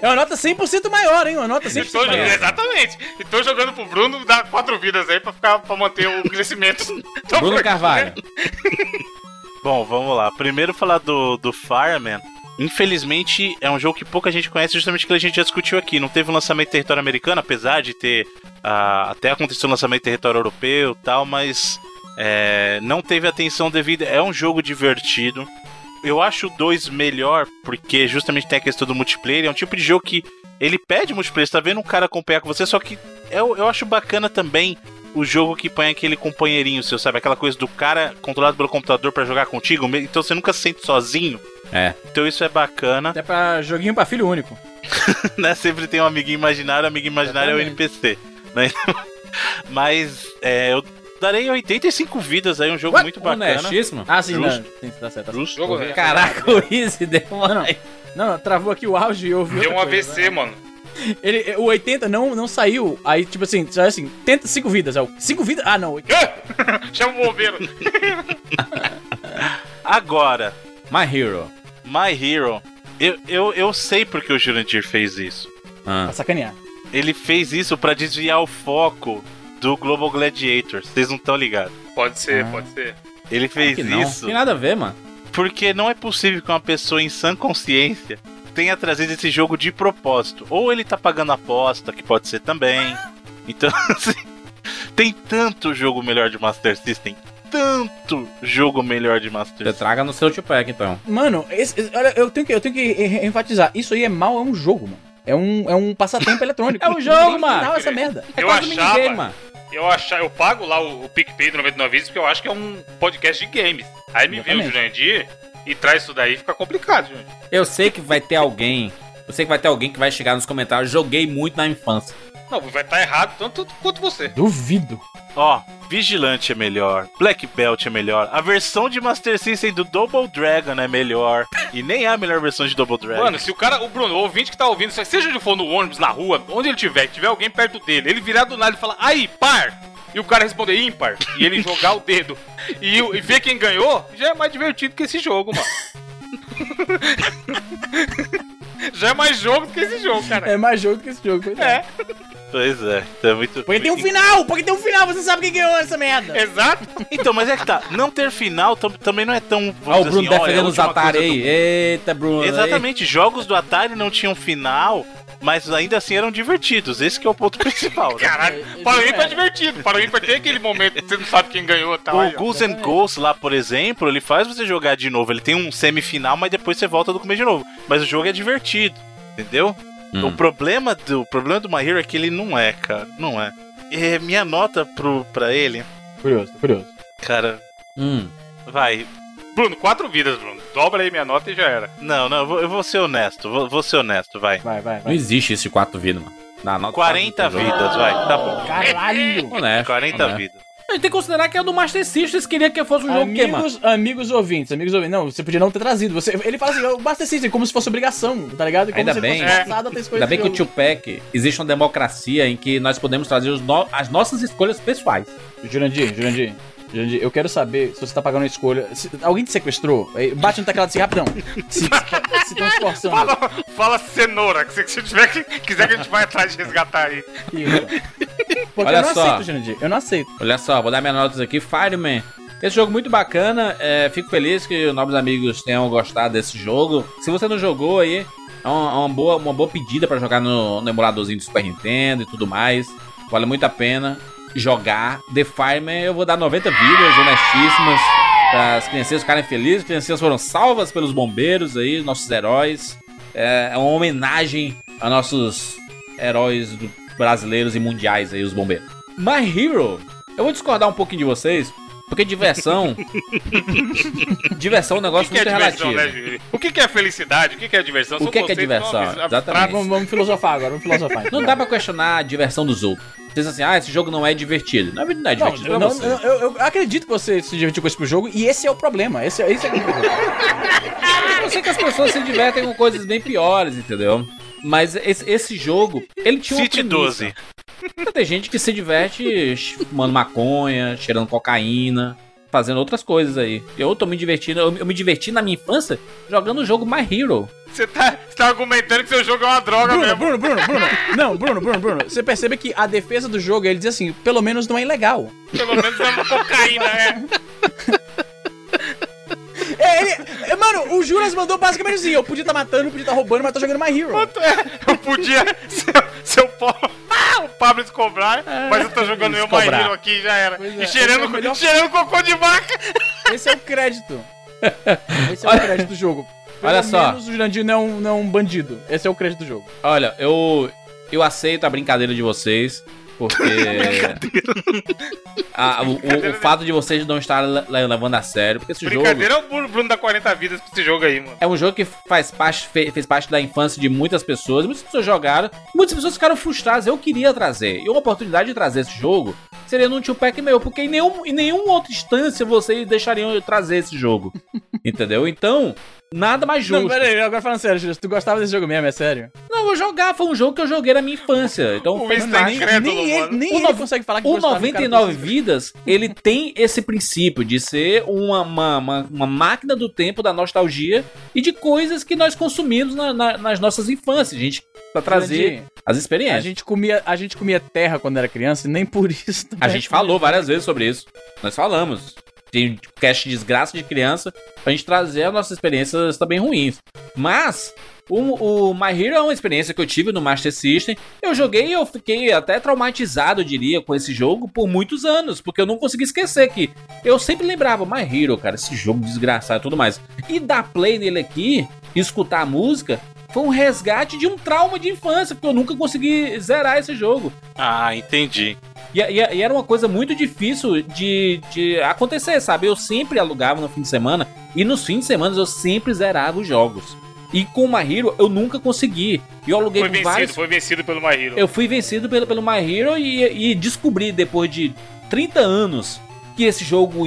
É uma nota 100% maior, hein? Uma nota 100% Estou maior. exatamente. E tô jogando pro Bruno, dá quatro vidas aí pra, ficar, pra manter o crescimento. Bruno Carvalho. Bom, vamos lá. Primeiro falar do, do Fireman. Infelizmente, é um jogo que pouca gente conhece, justamente que a gente já discutiu aqui. Não teve um lançamento em território americano, apesar de ter. ah, até aconteceu um lançamento em território europeu e tal, mas. é, não teve atenção devida. É um jogo divertido. Eu acho o 2 melhor, porque justamente tem a questão do multiplayer. É um tipo de jogo que ele pede multiplayer. Você tá vendo um cara acompanhar com você, só que eu, eu acho bacana também o jogo que põe aquele companheirinho seu, sabe? Aquela coisa do cara controlado pelo computador pra jogar contigo, então você nunca se sente sozinho. É. Então isso é bacana, É pra joguinho pra filho único. né? Sempre tem um amiguinho imaginário, o amigo imaginário é o. NPC, né? Mas é, eu darei 85 vidas aí, um jogo Ué, muito bacana. Honestíssimo. Ah, sim, Justo. não. Sim, tá certo. Certo. Justo. Jogo, Caraca, o Easy deu uma... Não, não. Travou aqui o áudio e eu ouvi Deu um coisa, AVC, né? mano. Ele, o 80 não, não saiu. Aí, tipo assim, saiu assim, tenta 5 vidas. É o 5 vidas? Ah, não. Chama o bombeiro. Agora, My Hero. My Hero. Eu, eu, eu sei porque o Jurandir fez isso. Ah. Pra sacanear. ele fez isso pra desviar o foco do Global Gladiator. Vocês não estão ligados. Pode ser, Ah. pode ser. Ele fez Que não. isso Tem nada a ver, mano. porque não é possível que uma pessoa em sã consciência tenha trazido esse jogo de propósito. Ou ele tá pagando aposta, que pode ser também. Então, assim, tem tanto jogo melhor de Master System. Tanto jogo melhor de Master Você System. traga no seu two-pack, então. Mano, esse- esse- olha, eu tenho que, eu tenho que enfatizar. Isso aí é mal, é um jogo, mano. É um, é um passatempo eletrônico. É um jogo, mano. final essa merda. É Eu quase um achava- minigame, mano. Eu, achar, eu pago lá o, o PicPay do 99 Vídeos porque eu acho que é um podcast de games. Aí me vem o Exatamente. Jurandir e traz isso daí fica complicado, gente. Eu sei que vai ter alguém. Eu sei que vai ter alguém que vai chegar nos comentários. Joguei muito na infância. Não, vai estar errado tanto quanto você. Duvido. Ó, Vigilante é melhor, Black Belt é melhor, a versão de Master System do Double Dragon é melhor. E nem é a melhor versão de Double Dragon. Mano, se o cara, o Bruno, o ouvinte que tá ouvindo, seja ele for no ônibus, na rua, onde ele tiver, que tiver alguém perto dele, ele virar do nada e falar, aí, par! E o cara responder ímpar, e ele jogar o dedo e, e ver quem ganhou, já é mais divertido que esse jogo, mano. já é mais jogo do que esse jogo, cara. É mais jogo do que esse jogo. pois É, Pois é, então é muito. Porque tem um final! Porque tem um final, você sabe quem ganhou essa merda. exato. Então, mas é que tá, não ter final tam- também não é tão. Ó, o vamos Bruno assim, é defendendo os Atari aí. do- Eita, Bruno. aí. Exatamente, jogos do Atari não tinham final, mas ainda assim eram divertidos. Esse que é o ponto principal, né? Caralho, o é divertido. Para o ímpar tem aquele momento que você não sabe quem ganhou e tal. aí, O. Goose and Ghosts lá, por exemplo, ele faz você jogar de novo. Ele tem um semifinal, mas depois você volta do começo de novo. Mas o jogo é divertido, entendeu? Hum. O problema do o problema do My Hero é que ele não é, cara. Não é. É, minha nota pro, pra ele, Curioso, curioso. cara, Hum. vai. Bruno, quatro vidas, Bruno. Dobra aí minha nota e já era. Não, não, eu vou, eu vou ser honesto. Vou, vou ser honesto, vai. Vai, vai, Não vai. existe esse quatro vidas, mano. Dá nota 40 quatro pro jogo. vidas, vai. Tá bom. Caralho! Honesto, 40 honesto. vidas. A gente tem que considerar que é do Master System. Vocês queriam que fosse um jogo que, mano? Amigos, amigos ouvintes, amigos ouvintes. Não, você podia não ter trazido. Você, ele fala assim, o Master System, como se fosse obrigação, tá ligado? Como Ainda se bem. escolha Ainda bem que o Pack existe uma democracia em que nós podemos trazer os no- as nossas escolhas pessoais. Jurandir, Jurandir. Jurandir, eu quero saber se você tá pagando uma escolha. se- alguém te sequestrou? Bate no teclado assim rapidão. Se, se estão esforçando. Fala, fala cenoura, que se se tiver que quiser que a gente vai atrás de resgatar aí. Porque Olha eu não só. aceito, Jurandir. Eu não aceito. Olha só, vou dar minhas notas aqui. Fireman. Esse jogo muito bacana. é, fico feliz que os nobres amigos tenham gostado desse jogo. Se você não jogou aí, é uma, é uma boa, uma boa pedida pra jogar no, no emuladorzinho do Super Nintendo e tudo mais. Vale muito a pena jogar. The Fireman eu vou dar 90 vidas honestíssimas. Para as criancinhas ficarem felizes. As criancinhas foram salvas pelos bombeiros aí, nossos heróis. É, é uma homenagem a nossos heróis brasileiros e mundiais aí, os bombeiros. My Hero, eu vou discordar um pouquinho de vocês, porque diversão. diversão é um negócio que, que é muito diversão, relativo. né? O que, é felicidade? O que, que é diversão? O que é que é diversão? Exatamente. Vamos, vamos filosofar agora, vamos filosofar. Não dá pra questionar a diversão dos outros. Você diz assim, ah, esse jogo não é divertido. Não é não é Não, divertido não- você. eu- eu- eu acredito que você se divertiu com esse jogo e esse é o problema. Esse, é- esse é o problema. Eu sei que as pessoas se divertem com coisas bem piores, entendeu? Mas esse, esse jogo, ele tinha uma City premissa. 12. Tem gente que se diverte fumando maconha, cheirando cocaína, fazendo outras coisas aí. Eu tô me divertindo, eu, eu me diverti na minha infância jogando o jogo My Hero. Você tá, você tá argumentando que seu jogo é uma droga Bruno, mesmo. Bruno, Bruno, Bruno. Não, Bruno, Bruno, Bruno. Você percebe que a defesa do jogo, ele diz assim, pelo menos não é ilegal. Pelo menos é uma cocaína, é. É, ele, é, mano, o Juras mandou basicamente assim, eu podia estar matando, eu podia estar roubando, mas tô jogando My Hero. Eu podia ser, ser o Paulo, ah, o Pablo Escobar, mas eu tô jogando meu My. Hero aqui já era. É, e esse é cheirando, melhor- cheirando cocô de vaca. Esse é o crédito. Esse é o crédito do jogo. Pelo Olha só. menos o Jurandir não, é um- não é um bandido. Esse é o crédito do jogo. Olha, eu eu aceito a brincadeira de vocês, porque a- o, o- o fato de vocês não estarem le- le- levando a sério, porque esse jogo Brincadeira é o Bruno, da 40 vidas pra esse jogo aí, mano. É um jogo que faz parte, fe- fez parte da infância de muitas pessoas. Muitas pessoas jogaram, muitas pessoas ficaram frustradas. Eu queria trazer. E uma oportunidade de trazer esse jogo seria num tio pack meu, porque em, nenhum, em nenhuma outra instância vocês deixariam eu trazer esse jogo. Entendeu? Então, nada mais justo. Não, pera aí, agora falando sério, Júlio, tu gostava desse jogo mesmo, é sério? Não, eu vou jogar, foi um jogo que eu joguei na minha infância. Então, O Winston é parte. Nem ele, nem O ele nove- consegue falar que O gostava, cara, 99 Vidas, ele tem esse princípio de ser uma, uma, uma, uma máquina do tempo da nostalgia e de coisas que nós consumimos na- na- nas nossas infâncias, gente, pra trazer as A experiências. gente, comia, a gente comia terra quando era criança e nem por isso. A gente falou várias vezes sobre isso. Nós falamos. Tem cast de desgraça de criança pra gente trazer as nossas experiências também ruins. Mas o, o My Hero é uma experiência que eu tive no Master System. Eu joguei e eu fiquei até traumatizado, eu diria, com esse jogo por muitos anos. Porque eu não consegui esquecer que eu sempre lembrava My Hero, cara, esse jogo desgraçado e tudo mais. E dar play nele aqui, escutar a música, foi um resgate de um trauma de infância, porque eu nunca consegui zerar esse jogo. Ah, entendi. E, e- e era uma coisa muito difícil de, de acontecer, sabe? Eu sempre alugava no fim de semana e nos fins de semana eu sempre zerava os jogos. E com o My Hero eu nunca consegui. E eu aluguei Foi vencido, vários. foi vencido pelo My Hero. Eu fui vencido pelo, pelo My Hero e, e descobri depois de 30 anos que esse jogo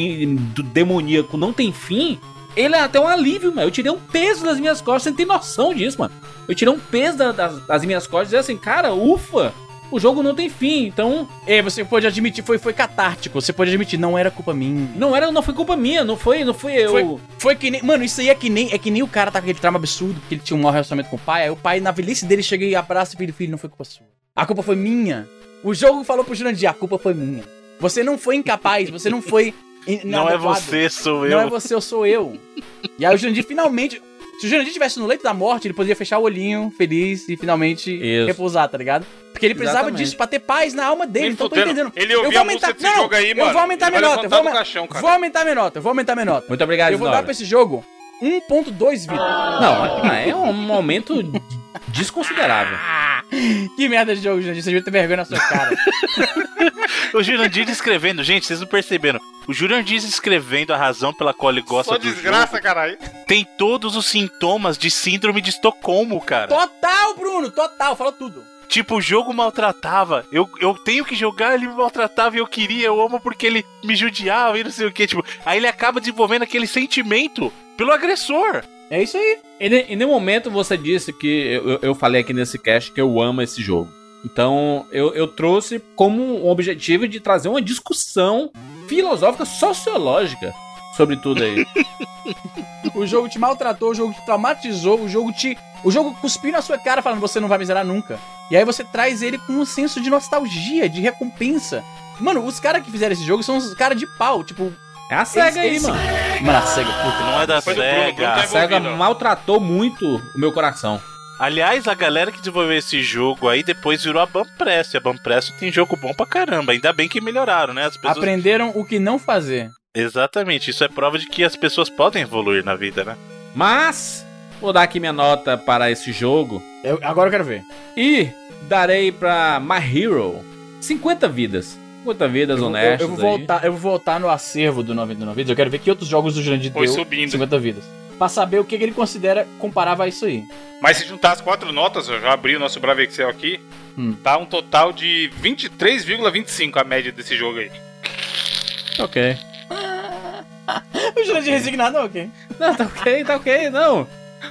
demoníaco não tem fim. Ele é até um alívio, mano. Eu tirei um peso das minhas costas, você não tem noção disso, mano. Eu tirei um peso da- das, das minhas costas e assim, cara, ufa, o jogo não tem fim. Então, E você pode admitir, foi, foi catártico. Você pode admitir, não era culpa minha. Não era, não foi culpa minha, não foi, não foi eu. Foi, foi que nem. Mano, isso aí é que nem. É que nem o cara tá com aquele trauma absurdo, porque ele tinha um mau relacionamento com o pai. Aí o pai, na velhice dele, chega e abraça o filho, filho, não foi culpa sua. A culpa foi minha. O jogo falou pro Jurandir, a culpa foi minha. Você não foi incapaz, você não foi. Não é você, sou Não é eu. você, eu sou eu. E aí o Jurandir finalmente. Se o Jurandir estivesse no leito da morte, ele poderia fechar o olhinho, feliz e finalmente Isso. repousar, tá ligado? Porque ele precisava Exatamente. disso pra ter paz na alma dele. Nem então eu tô entendendo. Ele eu a aumentar. música desse não, jogo aí, eu mano. vou aumentar Ele minha nota. Eu vou, caixão, cara. vou aumentar minha nota. Eu vou aumentar minha nota. Muito obrigado, Eu vou Isidora. dar pra esse jogo 1.2 Vitor. Não, é um momento desconsiderável. Que merda de jogo, Jurandir. Você devia ter vergonha na sua cara. O Jurandir escrevendo, gente, vocês não perceberam. O Jurandir escrevendo a razão pela qual ele gosta Só do desgraça, jogo caralho. tem todos os sintomas de síndrome de Estocolmo, cara. total, Bruno. Total. Fala tudo. Tipo, o jogo maltratava. Eu, eu tenho que jogar, ele me maltratava e eu queria, eu amo porque ele me judiava e não sei o que. Tipo, aí ele acaba desenvolvendo aquele sentimento pelo agressor. É isso aí. E ne- em nenhum momento você disse que eu, eu- eu falei aqui nesse cast que eu amo esse jogo. Então eu, eu trouxe como um objetivo de trazer uma discussão filosófica sociológica sobre tudo aí. O jogo te maltratou, o jogo te traumatizou, o jogo te. O jogo cuspiu na sua cara falando você não vai me zerar nunca. E aí você traz ele com um senso de nostalgia, de recompensa. Mano, os caras que fizeram esse jogo são os caras de pau, tipo. É a SEGA aí, mano. Mano, a SEGA, puta. Não é da Foi do Bruno, Bruno SEGA. tá A SEGA maltratou muito o meu coração. Aliás, a galera que desenvolveu esse jogo aí depois virou a Banpress. E a Banpress tem jogo bom pra caramba. Ainda bem que melhoraram, né? As pessoas... Aprenderam o que não fazer. Exatamente, isso é prova de que as pessoas podem evoluir na vida, né? Mas vou dar aqui minha nota para esse jogo Eu- agora eu quero ver. e darei pra My Hero 50 vidas. 50 vidas Eu, vou- honestas. eu vou aí. voltar, eu vou voltar no acervo do 99 vidas. Eu quero ver que outros jogos do Jurandir Foi deu subindo. 50 vidas. Pra saber o que, que ele considera comparável a isso aí. Mas se juntar as quatro notas, eu já abri o nosso Bravo Excel aqui, Hum. tá um total de 23,25 a média desse jogo aí. Ok. O Jurandir resignado, ok. Não, tá ok, tá ok, não.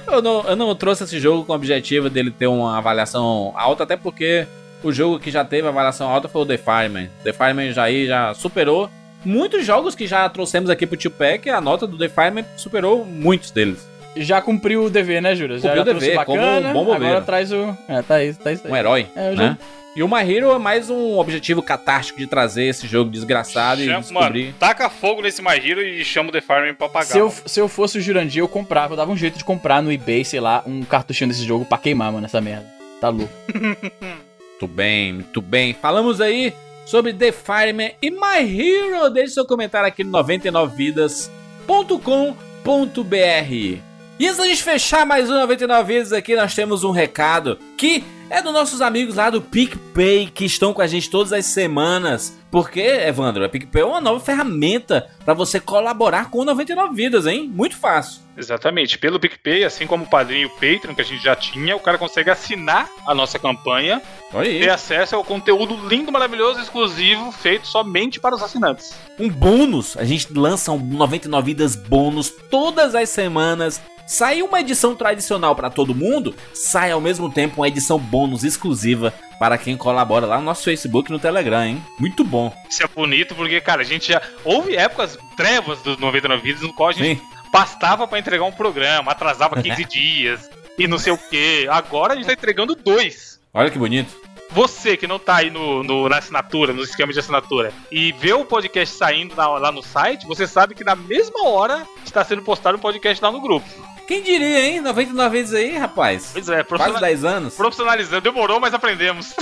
Eu não, eu não trouxe esse jogo com o objetivo dele ter uma avaliação alta, até porque o jogo que já teve avaliação alta foi o The Fireman. The Fireman já aí já superou muitos jogos que já trouxemos aqui pro Tio Pack, a nota do The Fireman superou muitos deles. Já cumpriu o dever, né, Júlio? Já, Cumpriu já o dever, trouxe como bacana, um bom bombeiro. Agora traz o... É, tá isso, tá isso aí. Um herói, É, eu né? E o My Hero é mais um objetivo catártico de trazer esse jogo desgraçado e Chama- descobrir. Mano, taca fogo nesse My Hero e chama o The Fireman pra pagar. Se eu, se eu fosse o Jurandir, eu comprava, eu dava um jeito de comprar no eBay, sei lá, um cartuchinho desse jogo pra queimar, mano, essa merda. Tá louco. Muito bem, muito bem. Falamos aí sobre The Fireman e My Hero. Deixe seu comentário aqui no 99vidas.com.br. E antes da gente fechar mais um 99 Vidas aqui, nós temos um recado que é dos nossos amigos lá do PicPay que estão com a gente todas as semanas. Porque, Evandro, a PicPay é uma nova ferramenta para você colaborar com o 99 Vidas, hein? Muito fácil. Exatamente. Pelo PicPay, assim como o padrinho e Patreon que a gente já tinha, o cara consegue assinar a nossa campanha aí. ter acesso ao conteúdo lindo, maravilhoso, exclusivo, feito somente para os assinantes. Um bônus, a gente lança um 99 Vidas bônus todas as semanas. Sai uma edição tradicional para todo mundo, sai ao mesmo tempo uma edição bônus exclusiva para quem colabora lá no nosso Facebook e no Telegram, hein? Muito bom. Isso é bonito porque, cara, a gente já. Houve épocas trevas dos 99 Vidas no qual a gente Sim. pastava para entregar um programa, atrasava 15 dias e não sei o que. Agora a gente tá entregando dois. Olha que bonito você que não tá aí no, no, na assinatura, no esquema de assinatura, e vê o podcast saindo na, lá no site, você sabe que na mesma hora está sendo postado um podcast lá no grupo. Quem diria, hein? 99 vezes aí, rapaz. Pois é, Quase 10 anos. Profissionalizando. Demorou, mas aprendemos.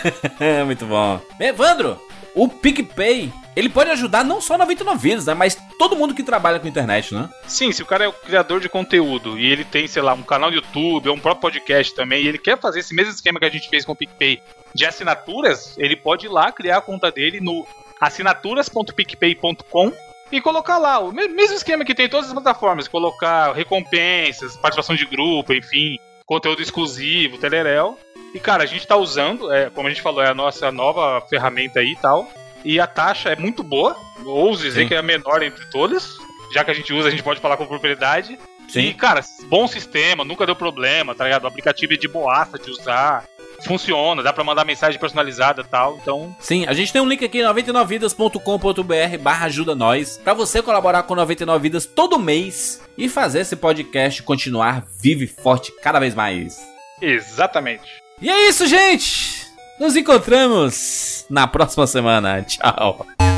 muito bom. Evandro, o PicPay, ele pode ajudar não só 99 vidas, né? Mas todo mundo que trabalha com internet, né? Sim, se o cara é o criador de conteúdo e ele tem, sei lá, um canal no YouTube ou um próprio podcast também, e ele quer fazer esse mesmo esquema que a gente fez com o PicPay de assinaturas, ele pode ir lá criar a conta dele no assinaturas.picpay.com e colocar lá o mesmo esquema que tem em todas as plataformas, colocar recompensas, participação de grupo, enfim, conteúdo exclusivo, telerel. E cara, a gente tá usando, é, como a gente falou, é a nossa nova ferramenta aí e tal. E a taxa é muito boa, ouso dizer Sim. que é a menor entre todas. Já que a gente usa, a gente pode falar com propriedade. Sim. E, cara, bom sistema, nunca deu problema, tá ligado? O aplicativo é de boaça de usar funciona, dá para mandar mensagem personalizada e tal, então... Sim, a gente tem um link aqui, 99vidas.com.br barra ajuda nós, pra você colaborar com 99 Vidas todo mês e fazer esse podcast continuar vivo e forte cada vez mais. Exatamente. E é isso, gente! Nos encontramos na próxima semana. Tchau.